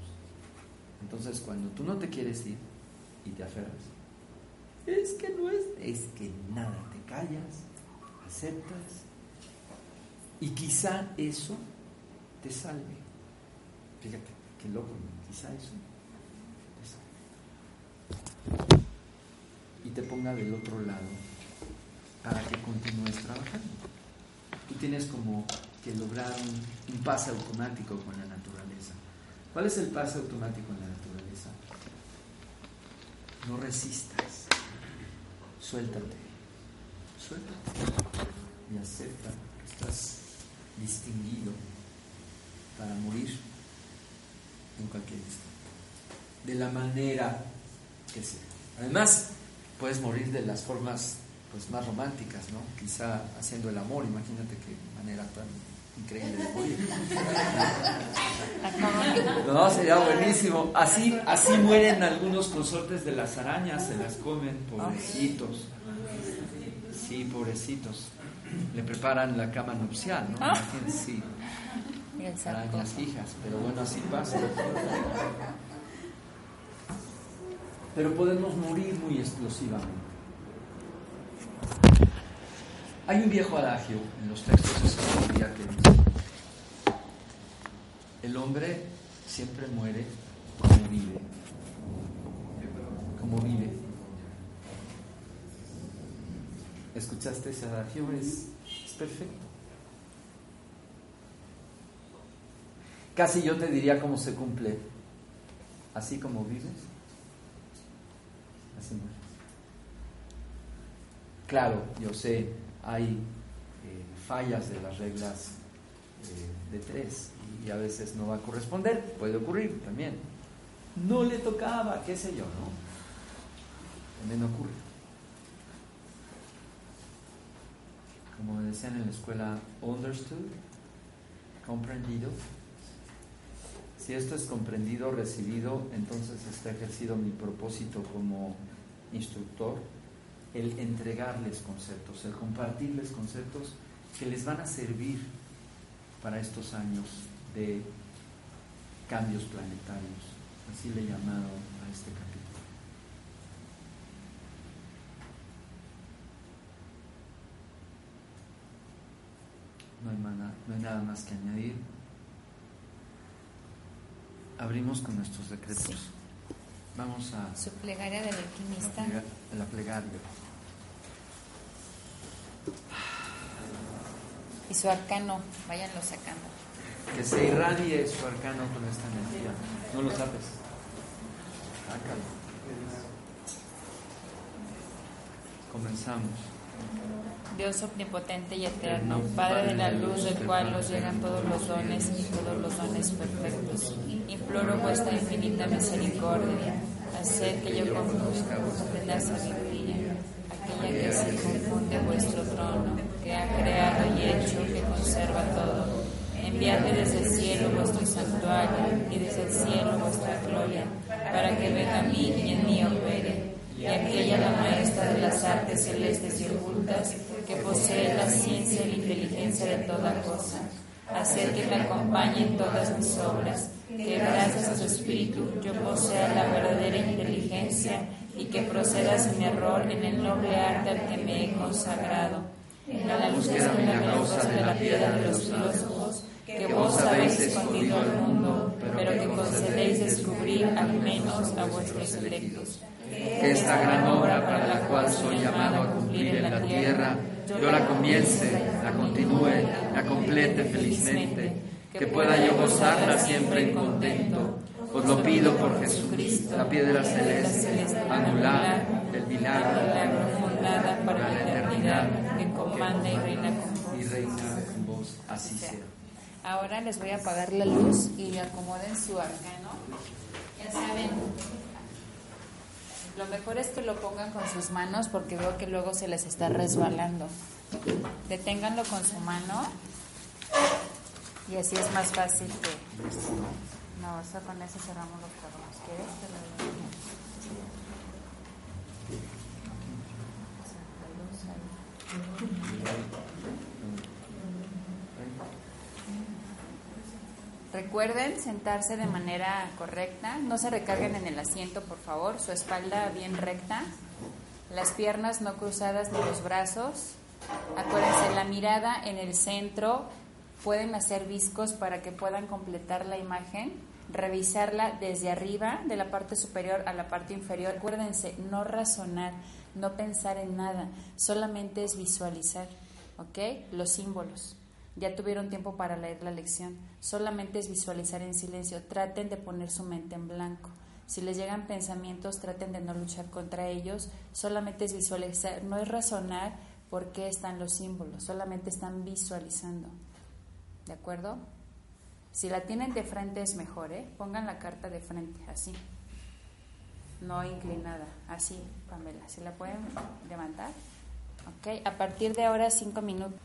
Entonces, cuando tú no te quieres ir y te aferras, es que no es, es que nada, te callas, aceptas y quizá eso te salve. Fíjate, qué loco, quizá eso te salve. Y te ponga del otro lado para que continúes trabajando. Tú tienes como que lograr un, un, pase automático con la naturaleza. ¿Cuál es el pase automático en la naturaleza? No resistas, suéltate, suéltate y acepta que estás distinguido para morir en cualquier instante, de la manera que sea. Además, puedes morir de las formas pues más románticas, ¿no? Quizá haciendo el amor, imagínate qué manera tan increíble. No, sería buenísimo. Así, así mueren algunos consortes de las arañas, se las comen, pobrecitos. Sí, pobrecitos. Le preparan la cama nupcial, ¿no? Ah. Sí. Arañas hijas, pero bueno, así pasa. Pero podemos morir muy explosivamente. Hay un viejo adagio en los textos de sabiduría que dice, el hombre siempre muere como vive, como vive. ¿Escuchaste ese adagio? Es, es perfecto. Casi yo te diría cómo se cumple. Así como vives, así mueres. Claro, yo sé, hay eh, fallas de las reglas eh, de tres y a veces no va a corresponder, puede ocurrir también. No le tocaba, qué sé yo, ¿no? También ocurre. Como decían en la escuela, understood, comprendido. Si esto es comprendido, recibido, entonces está ejercido mi propósito como instructor, el entregarles conceptos, el compartirles conceptos que les van a servir para estos años de cambios planetarios. Así le he llamado a este capítulo. No hay, mana- no hay nada más que añadir. Abrimos con nuestros decretos. Sí. Vamos a Su plegaria del la, alquimista. plega- la plegaria. Y su arcano, váyanlo sacando. Que se irradie su arcano con esta energía. No lo sabes. Sácalo. Comenzamos. Dios omnipotente y eterno, Padre de la luz del cual nos llegan todos los dones y todos los dones perfectos. Imploro vuestra infinita misericordia, hacer que yo conduzca vuestra sabiduría, que se confunde vuestro trono, que ha creado y hecho, que conserva todo. Enviadme desde el cielo vuestro santuario y desde el cielo vuestra gloria, para que venga a mí y en mí opere y aquella la maestra de las artes celestes y ocultas, que posee la ciencia y la inteligencia de toda cosa. Hacer que me acompañe en todas mis obras, que gracias a su espíritu yo posea la verdadera inteligencia y que proceda sin error en el noble arte al que me he consagrado. En la búsqueda milagrosa de la piedra de los filósofos, que vos habéis escondido al mundo, pero que concedéis descubrir al menos a vuestros electos Que esta gran obra para la cual soy llamado a cumplir en la tierra, yo la comience, la continúe, la complete felizmente. Que pueda yo gozarla siempre en contento. Os lo pido por Jesucristo, la piedra celeste, angular, del milagro, para la eternidad, que comanda y reina con vos. y reina con vos, así sea. Ahora les voy a apagar la luz y acomoden su arcano. Ya saben, lo mejor es que lo pongan con sus manos porque veo que luego se les está resbalando. Deténganlo con su mano y así es más fácil que... No, eso con eso cerramos los. Recuerden sentarse de manera correcta, no se recarguen en el asiento, por favor, su espalda bien recta, las piernas no cruzadas ni los brazos. Acuérdense, la mirada en el centro, pueden hacer viscos para que puedan completar la imagen, revisarla desde arriba, de la parte superior a la parte inferior. Acuérdense, no razonar, no pensar en nada, solamente es visualizar, ¿ok? Los símbolos. Ya tuvieron tiempo para leer la lección. Solamente es visualizar en silencio. Traten de poner su mente en blanco. Si les llegan pensamientos, traten de no luchar contra ellos. Solamente es visualizar. No es razonar por qué están los símbolos. Solamente están visualizando. ¿De acuerdo? Si la tienen de frente es mejor, ¿eh? Pongan la carta de frente, así. No inclinada, así, Pamela. ¿Si la pueden levantar? Ok, a partir de ahora cinco minutos.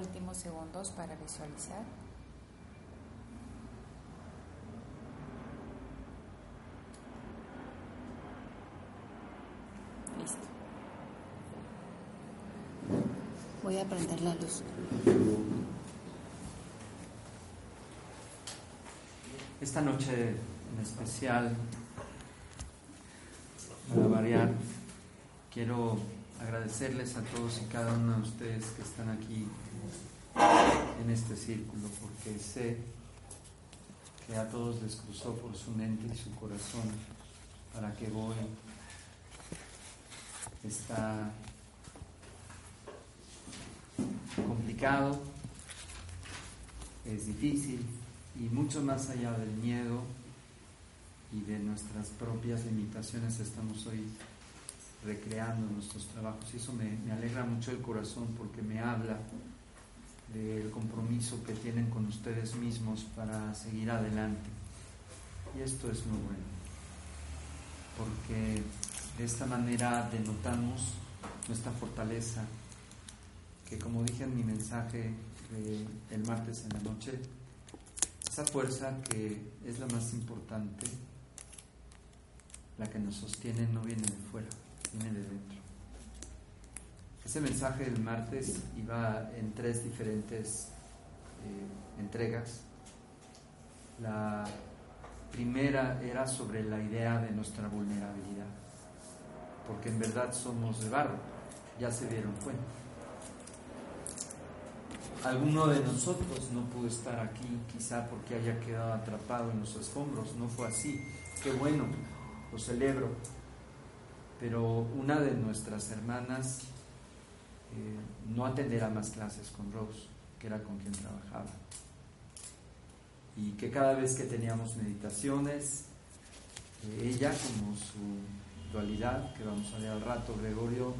Últimos segundos para visualizar. Listo. Voy a prender la luz. Esta noche en especial, para variar, quiero agradecerles a todos y cada uno de ustedes que están aquí en este círculo, porque sé que a todos les cruzó por su mente y su corazón para que voy está complicado, es difícil y mucho más allá del miedo y de nuestras propias limitaciones estamos hoy recreando nuestros trabajos y eso me, alegra mucho el corazón porque me habla del compromiso que tienen con ustedes mismos para seguir adelante. Y esto es muy bueno, porque de esta manera denotamos nuestra fortaleza, que como dije en mi mensaje el martes en la noche, esa fuerza que es la más importante, la que nos sostiene, no viene de fuera, viene de dentro. Ese mensaje del martes iba en tres diferentes eh, entregas. La primera era sobre la idea de nuestra vulnerabilidad, porque en verdad somos de barro, ya se dieron cuenta. Alguno de nosotros no pudo estar aquí, quizá porque haya quedado atrapado en los escombros, no fue así. Qué bueno, lo celebro. Pero una de nuestras hermanas eh, no atenderá más clases con Rose, que era con quien trabajaba. Y que cada vez que teníamos meditaciones, eh, ella como su dualidad, que vamos a ver al rato, Gregorio,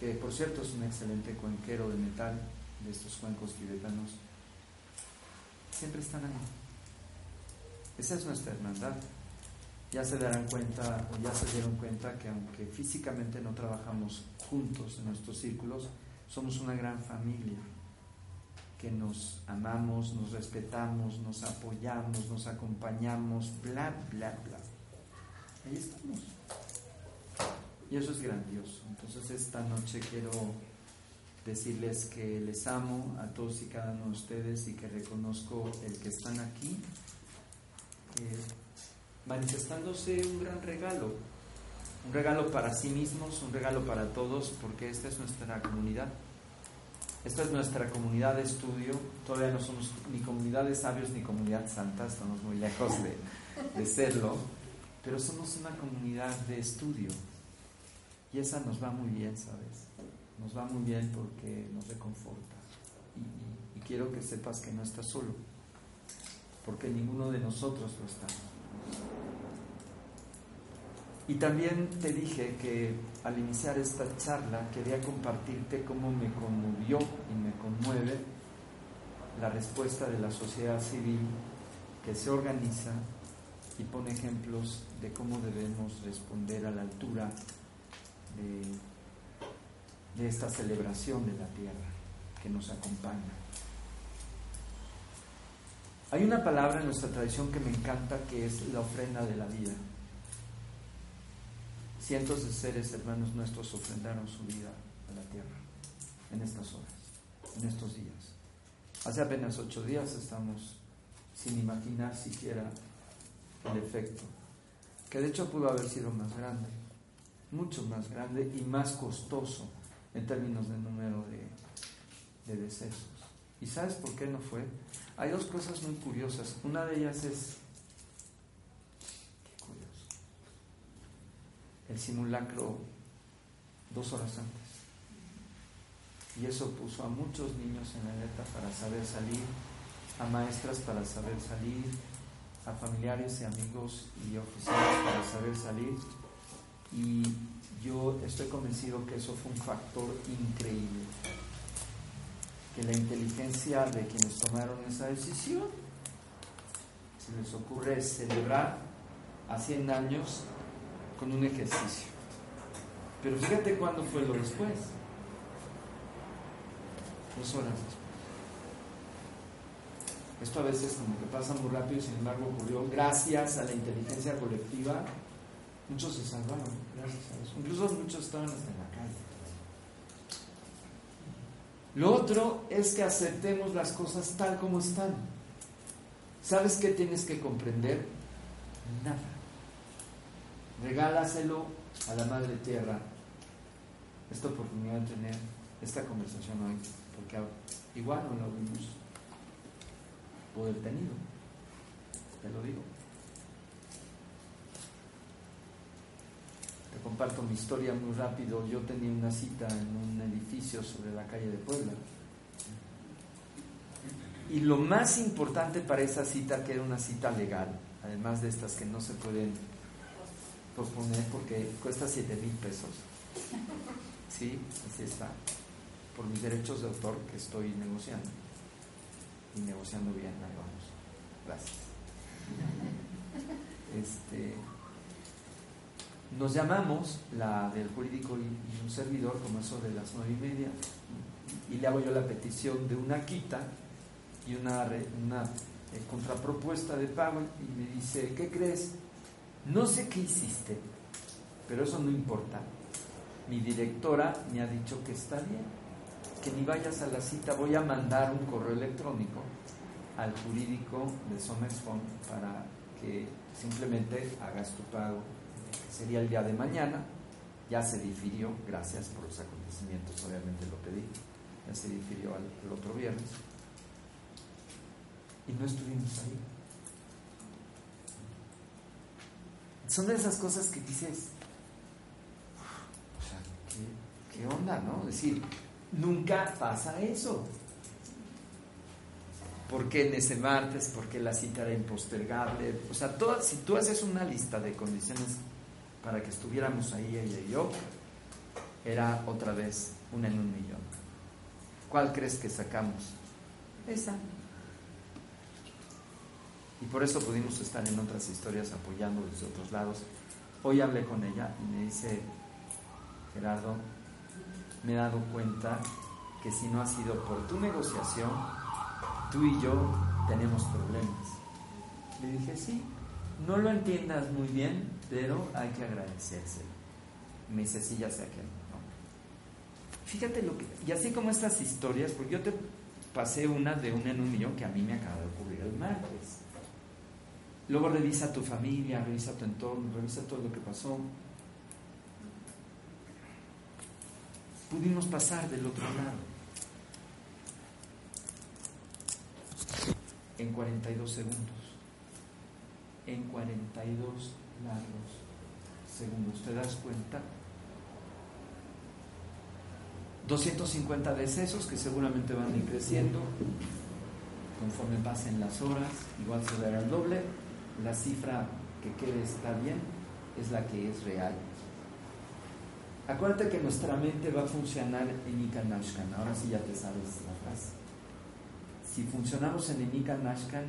que por cierto es un excelente cuenquero de metal, de estos cuencos tibetanos, siempre están ahí. Esa es nuestra hermandad. Ya se darán cuenta o ya se dieron cuenta que aunque físicamente no trabajamos juntos en nuestros círculos, somos una gran familia que nos amamos, nos respetamos, nos apoyamos, nos acompañamos, bla, bla, bla. Ahí estamos. Y eso es grandioso. Entonces esta noche quiero decirles que les amo a todos y cada uno de ustedes y que reconozco el que están aquí, manifestándose un gran regalo, un regalo para sí mismos, un regalo para todos, porque esta es nuestra comunidad. Esta es nuestra comunidad de estudio. Todavía no somos ni comunidad de sabios ni comunidad santa, estamos muy lejos de, de serlo, pero somos una comunidad de estudio. Y esa nos va muy bien, ¿sabes? Nos va muy bien porque nos reconforta. Y, y, quiero que sepas que no estás solo, porque ninguno de nosotros lo está. Y también te dije que al iniciar esta charla quería compartirte cómo me conmovió y me conmueve la respuesta de la sociedad civil que se organiza y pone ejemplos de cómo debemos responder a la altura de, esta celebración de la tierra que nos acompaña. Hay una palabra en nuestra tradición que me encanta que es la ofrenda de la vida. Cientos de seres hermanos nuestros ofrendaron su vida a la tierra en estas horas, en estos días. Hace apenas ocho días estamos sin imaginar siquiera el efecto, que de hecho pudo haber sido más grande, mucho más grande y más costoso en términos de número de, de decesos. ¿Y sabes por qué no fue? Hay dos cosas muy curiosas. Una de ellas es el simulacro dos horas antes. Y eso puso a muchos niños en alerta para saber salir, a maestras para saber salir, a familiares y amigos y oficiales para saber salir. Y yo estoy convencido que eso fue un factor increíble. Que la inteligencia de quienes tomaron esa decisión, se les ocurre celebrar a 100 años con un ejercicio. Pero fíjate cuándo fue lo después. Dos horas después. Esto a veces como que pasa muy rápido, sin embargo ocurrió gracias a la inteligencia colectiva. Muchos se salvaron, gracias a eso. Incluso muchos estaban hasta en la calle. Lo otro es que aceptemos las cosas tal como están. ¿Sabes qué tienes que comprender? Nada. Regálaselo a la Madre Tierra esta oportunidad de tener esta conversación hoy, porque igual no lo vimos poder tenido. Te lo digo. Comparto mi historia muy rápido. Yo tenía una cita en un edificio sobre la calle de Puebla. Y lo más importante para esa cita, que era una cita legal, además de estas que no se pueden posponer porque cuesta 7 mil pesos. Sí, así está. Por mis derechos de autor que estoy negociando y negociando bien, ahí vamos. Gracias. Este, nos llamamos, la del jurídico y, un servidor, como eso de las nueve y media, y le hago yo la petición de una quita y una, una eh, contrapropuesta de pago y me dice, ¿qué crees? No sé qué hiciste, pero eso no importa. Mi directora me ha dicho que está bien que ni vayas a la cita, voy a mandar un correo electrónico al jurídico de Somexfond para que simplemente hagas tu pago, sería el día de mañana, ya se difirió, gracias por los acontecimientos, obviamente lo pedí, ya se difirió al, otro viernes, y no estuvimos ahí. Son de esas cosas que dices, o sea, ¿qué, onda, no? Es decir, Nunca pasa eso. ¿Por qué en ese martes? ¿Por qué la cita era impostergable? O sea, si tú haces una lista de condiciones para que estuviéramos ahí ella y yo, era otra vez una en un millón. ¿Cuál crees que sacamos? Esa. Y por eso pudimos estar en otras historias apoyando desde otros lados. Hoy hablé con ella y me dice, Gerardo, me he dado cuenta que si no ha sido por tu negociación, tú y yo tenemos problemas. Le dije, sí, no lo entiendas muy bien, pero hay que agradecérselo. Me dice, sí, ya sé que no. Fíjate lo que... Y así como estas historias, porque yo te pasé una de una en un millón que a mí me acaba de ocurrir el martes. Luego revisa tu familia, revisa tu entorno, revisa todo lo que pasó. pudimos pasar del otro lado. En 42 segundos. En 42 largos segundos. ¿Te das cuenta? 250 decesos que seguramente van a ir creciendo conforme pasen las horas, igual se verá el doble. La cifra que quede está bien, es la que es real. Acuérdate que nuestra mente va a funcionar en Ikanashkan. Ahora sí ya te sabes la frase. Si funcionamos en Ikanashkan,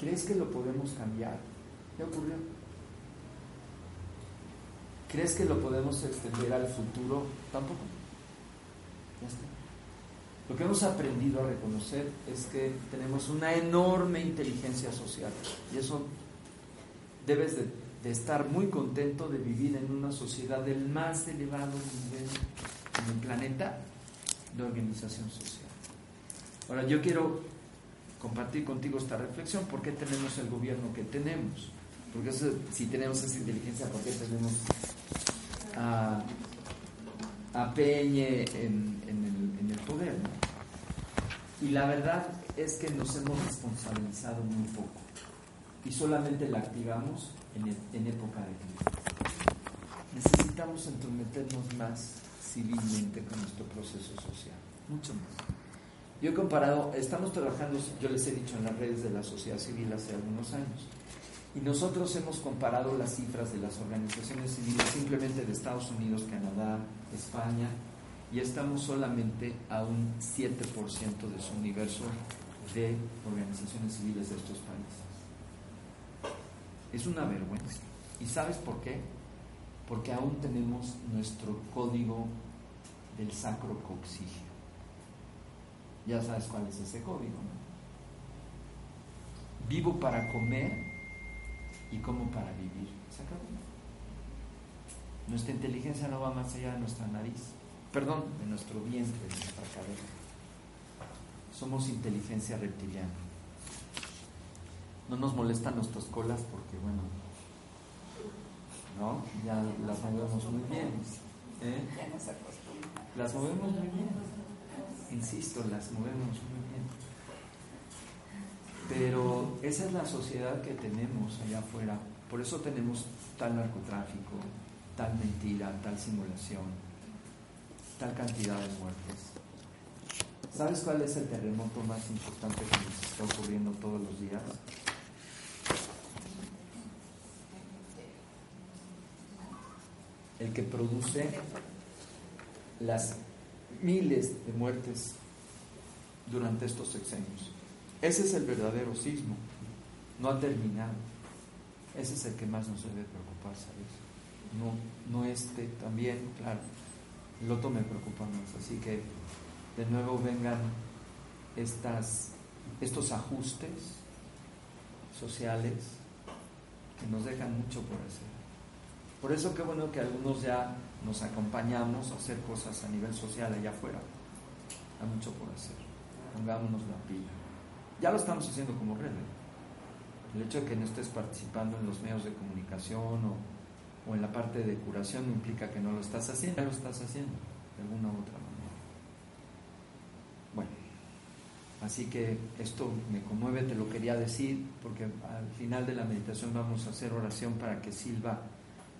¿crees que lo podemos cambiar? ¿Qué ocurrió? ¿Crees que lo podemos extender al futuro? Tampoco. Ya está. Lo que hemos aprendido a reconocer es que tenemos una enorme inteligencia social y eso debes de de estar muy contento de vivir en una sociedad del más elevado nivel en el planeta de organización social. Ahora, yo quiero compartir contigo esta reflexión, ¿por qué tenemos el gobierno que tenemos? Porque si tenemos esa inteligencia, ¿por qué tenemos a, Peñe en, el, poder? Y la verdad es que nos hemos responsabilizado muy poco y solamente la activamos en, época de crisis. Necesitamos entrometernos más civilmente con nuestro proceso social, mucho más. Yo he comparado, estamos trabajando, yo les he dicho en las redes de la sociedad civil hace algunos años, y nosotros hemos comparado las cifras de las organizaciones civiles simplemente de Estados Unidos, Canadá, España, y estamos solamente a un 7% de su universo de organizaciones civiles de estos países. Es una vergüenza. ¿Y sabes por qué? Porque aún tenemos nuestro código del sacro coxigio. Ya sabes cuál es ese código. Vivo para comer y como para vivir. Se acabó. Nuestra inteligencia no va más allá de nuestra nariz, perdón, de nuestro vientre, de nuestra cabeza. Somos inteligencia reptiliana. No nos molestan nuestras colas porque, bueno, ¿no? Ya las movemos muy bien. ¿eh? Las movemos muy bien. Insisto, las movemos muy bien. Pero esa es la sociedad que tenemos allá afuera. Por eso tenemos tal narcotráfico, tal mentira, tal simulación, tal cantidad de muertes. ¿Sabes cuál es el terremoto más importante que nos está ocurriendo todos los días? El que produce las miles de muertes durante estos sexenios. Ese es el verdadero sismo. No ha terminado. Ese es el que más nos debe preocupar, ¿sabes? no, no este también, claro, el otro me preocupa más. Así que de nuevo vengan estas, estos ajustes sociales que nos dejan mucho por hacer. Por eso qué bueno que algunos ya nos acompañamos a hacer cosas a nivel social allá afuera. Hay mucho por hacer. Pongámonos la pila. Ya lo estamos haciendo como red. El hecho de que no estés participando en los medios de comunicación o o en la parte de curación no implica que no lo estás haciendo, ya lo estás haciendo de alguna u otra manera. Bueno, así que esto me conmueve, te lo quería decir, porque al final de la meditación vamos a hacer oración para que Silva,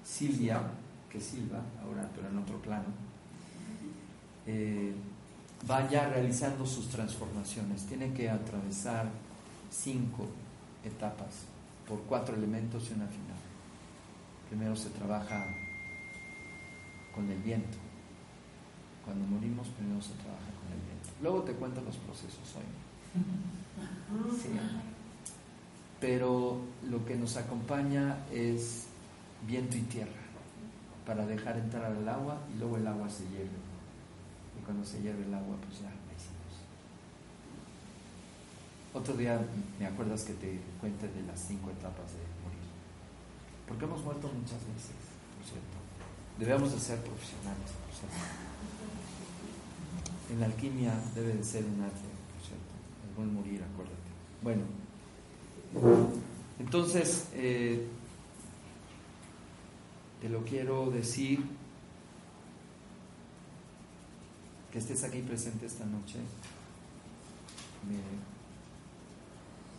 Silvia, que Silva, ahora pero en otro plano, eh, vaya realizando sus transformaciones. Tiene que atravesar cinco etapas por cuatro elementos y una final. Primero se trabaja con el viento. Cuando morimos, primero se trabaja con el viento. Luego te cuento los procesos hoy. Pero lo que nos acompaña es viento y tierra para dejar entrar al agua y luego el agua se hierve. Y cuando se hierve el agua, pues ya la hicimos. Otro día me acuerdas que te cuente de las cinco etapas de porque hemos muerto muchas veces, por cierto. Debemos de ser profesionales, por cierto. En la alquimia debe de ser un arte, por cierto. El buen morir, acuérdate. Bueno, entonces, eh, te lo quiero decir, que estés aquí presente esta noche, me,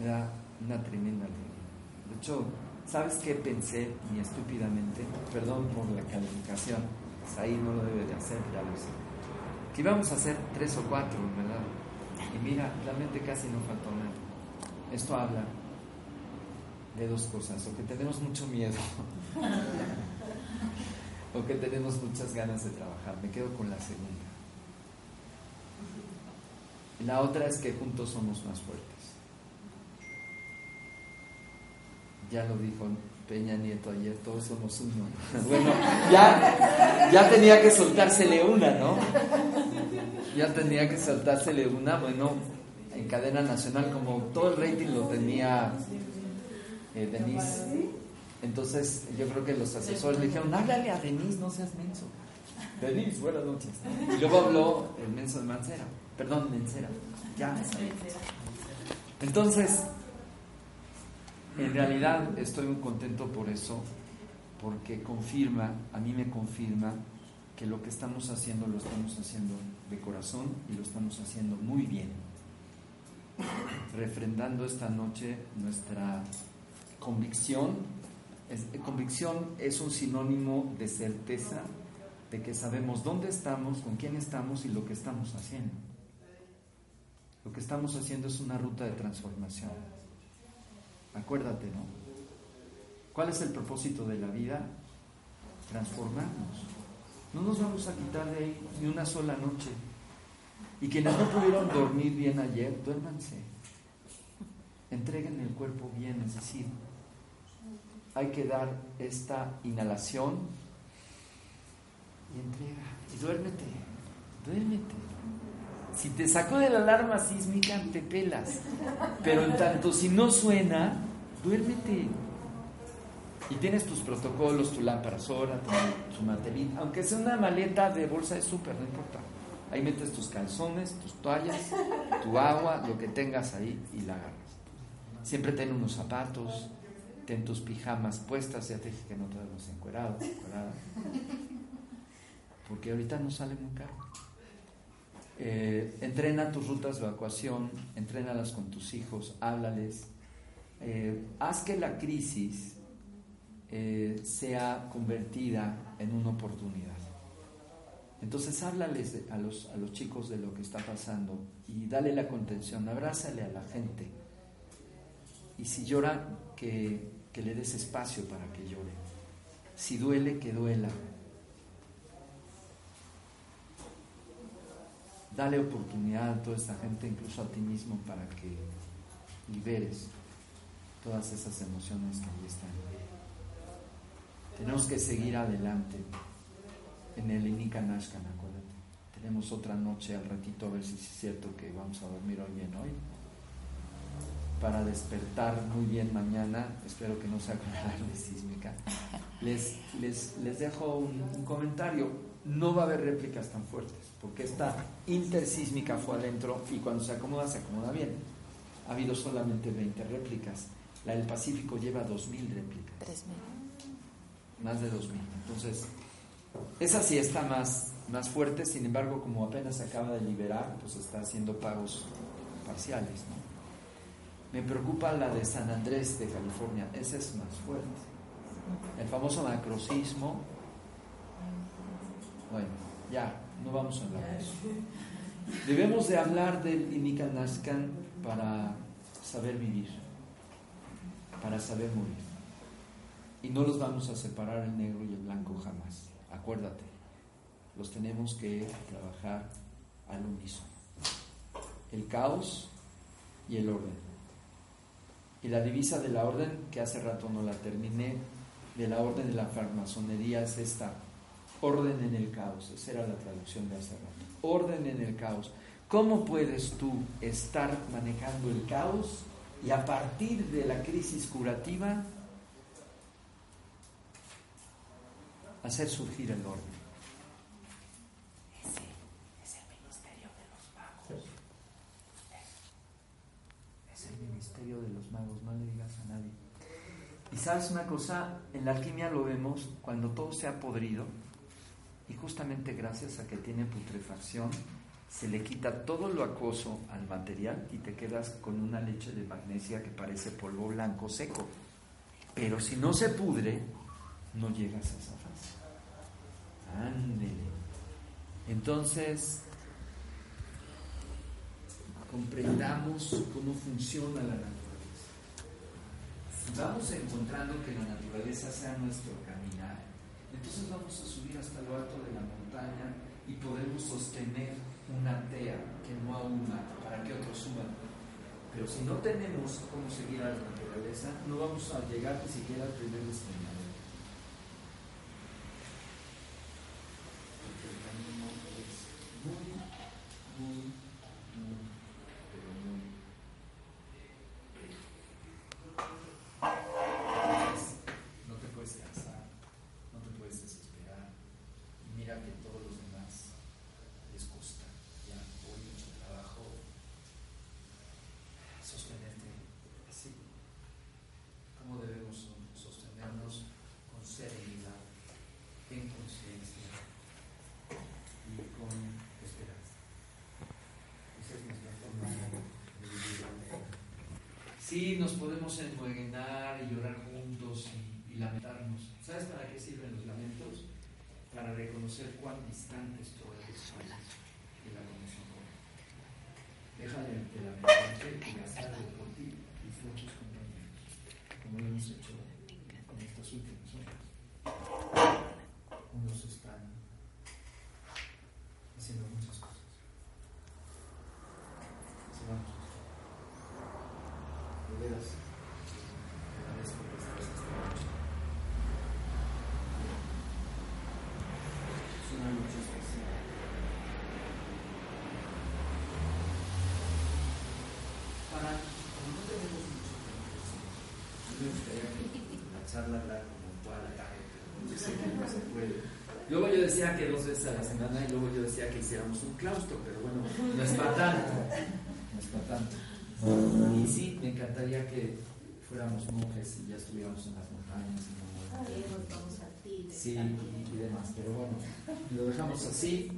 da una tremenda alegría. De hecho, ¿Sabes qué pensé, mi estúpidamente? Perdón por la calificación, pues ahí no lo debe de hacer, ya lo sé. Que íbamos a hacer tres o cuatro, ¿verdad? Y mira, realmente casi no faltó nada. Esto habla de dos cosas, o que tenemos mucho miedo, o que tenemos muchas ganas de trabajar. Me quedo con la segunda. La otra es que juntos somos más fuertes. ya lo dijo Peña Nieto ayer, todos somos uno. Bueno, ya, ya tenía que soltársele una, ¿no? Ya tenía que soltársele una, bueno, en cadena nacional, como todo el rating lo tenía eh, Denise. Entonces yo creo que los asesores le dijeron, háblale a Denise, no seas menso. Denise, buenas noches. Y luego habló el menso de Mancera, perdón, Mencera. Ya. Entonces, en realidad estoy muy contento por eso, porque confirma, a mí me confirma que lo que estamos haciendo lo estamos haciendo de corazón y lo estamos haciendo muy bien. Refrendando esta noche nuestra convicción. convicción es un sinónimo de certeza de que sabemos dónde estamos, con quién estamos y lo que estamos haciendo. Lo que estamos haciendo es una ruta de transformación. Acuérdate, ¿no? ¿Cuál es el propósito de la vida? Transformarnos. No nos vamos a quitar de ahí ni una sola noche. Y quienes no pudieron dormir bien ayer, duérmanse. Entreguen el cuerpo bien, es decir, hay que dar esta inhalación y entrega. Y duérmete, duérmete. Si te sacó de la alarma sísmica, te pelas. Pero en tanto, si no suena, duérmete. Y tienes tus protocolos, tu lámpara sola, tu, tu Aunque sea una maleta de bolsa de súper, no importa. Ahí metes tus calzones, tus toallas, tu agua, lo que tengas ahí y la agarras. Siempre ten unos zapatos, ten tus pijamas puestas, ya te dije que no te vemos encuerado. Porque ahorita no sale muy caro. Eh, entrena tus rutas de evacuación, entrénalas con tus hijos, háblales. Eh, haz que la crisis eh, sea convertida en una oportunidad. Entonces háblales a, los, a los chicos de lo que está pasando y dale la contención, abrázale a la gente. Y si llora, que, que le des espacio para que llore. Si duele, que duela. Dale oportunidad a toda esta gente, incluso a ti mismo, para que liberes todas esas emociones que ahí están. Tenemos que seguir adelante en el Inika Nashkan, acuérdate. Tenemos otra noche al ratito a ver si es cierto que vamos a dormir hoy bien hoy. Para despertar muy bien mañana, espero que no sea con la sísmica. Les, les, les dejo un comentario. No va a haber réplicas tan fuertes, porque esta intersísmica fue adentro y cuando se acomoda, se acomoda bien. Ha habido solamente 20 réplicas. La del Pacífico lleva 2.000 réplicas. 3.000 más de 2.000. Entonces, esa sí está más, más fuerte, sin embargo, como apenas se acaba de liberar, pues está haciendo pagos parciales. Me preocupa la de San Andrés de California, esa es más fuerte. El famoso macrosismo. Bueno, ya, no vamos a hablar de eso. Debemos de hablar del Inikanaskan para saber vivir, para saber morir. Y no los vamos a separar el negro y el blanco jamás. Acuérdate, los tenemos que trabajar al unísono. El caos y el orden. Y la divisa de la orden, que hace rato no la terminé, de la orden de la farmazonería es esta. Orden en el caos. Esa era la traducción de hace rato. Orden en el caos. ¿Cómo puedes tú estar manejando el caos y a partir de la crisis curativa hacer surgir el orden. Ese es el ministerio de los magos. Es el ministerio de los magos, no le digas a nadie. Y sabes una cosa, en la alquimia lo vemos cuando todo se ha podrido y justamente gracias a que tiene putrefacción se le quita todo lo acoso al material y te quedas con una leche de magnesia que parece polvo blanco seco. Pero si no se pudre, no llegas a esa Ándele. Entonces, comprendamos cómo funciona la naturaleza. Si vamos encontrando que la naturaleza sea nuestro caminar, entonces vamos a subir hasta lo alto de la montaña y podemos sostener una tea que no aúna para que otros suban. Pero si no tenemos cómo seguir a la naturaleza, no vamos a llegar ni siquiera al primer destino. Sí, nos podemos enmueguenar y llorar juntos y, lamentarnos. ¿Sabes para qué sirven los lamentos? Para reconocer cuán distantes tú eres de la conexión con Deja de, lamentarte y gastarlo por ti y por tus compañeros, como lo hemos hecho con estas últimas horas. Unos están haciendo muchas cosas. Se van veras. Es una noche especial. Dejarla hablar como toda la tarde, pero yo sé que no se puede. Luego yo decía que dos veces a la semana y luego yo decía que hiciéramos un claustro, pero bueno, no es para tanto. No es para tanto. Y sí, me encantaría que fuéramos monjes y ya estuviéramos en las montañas. ¿no? Sí, y demás, pero bueno, lo dejamos así.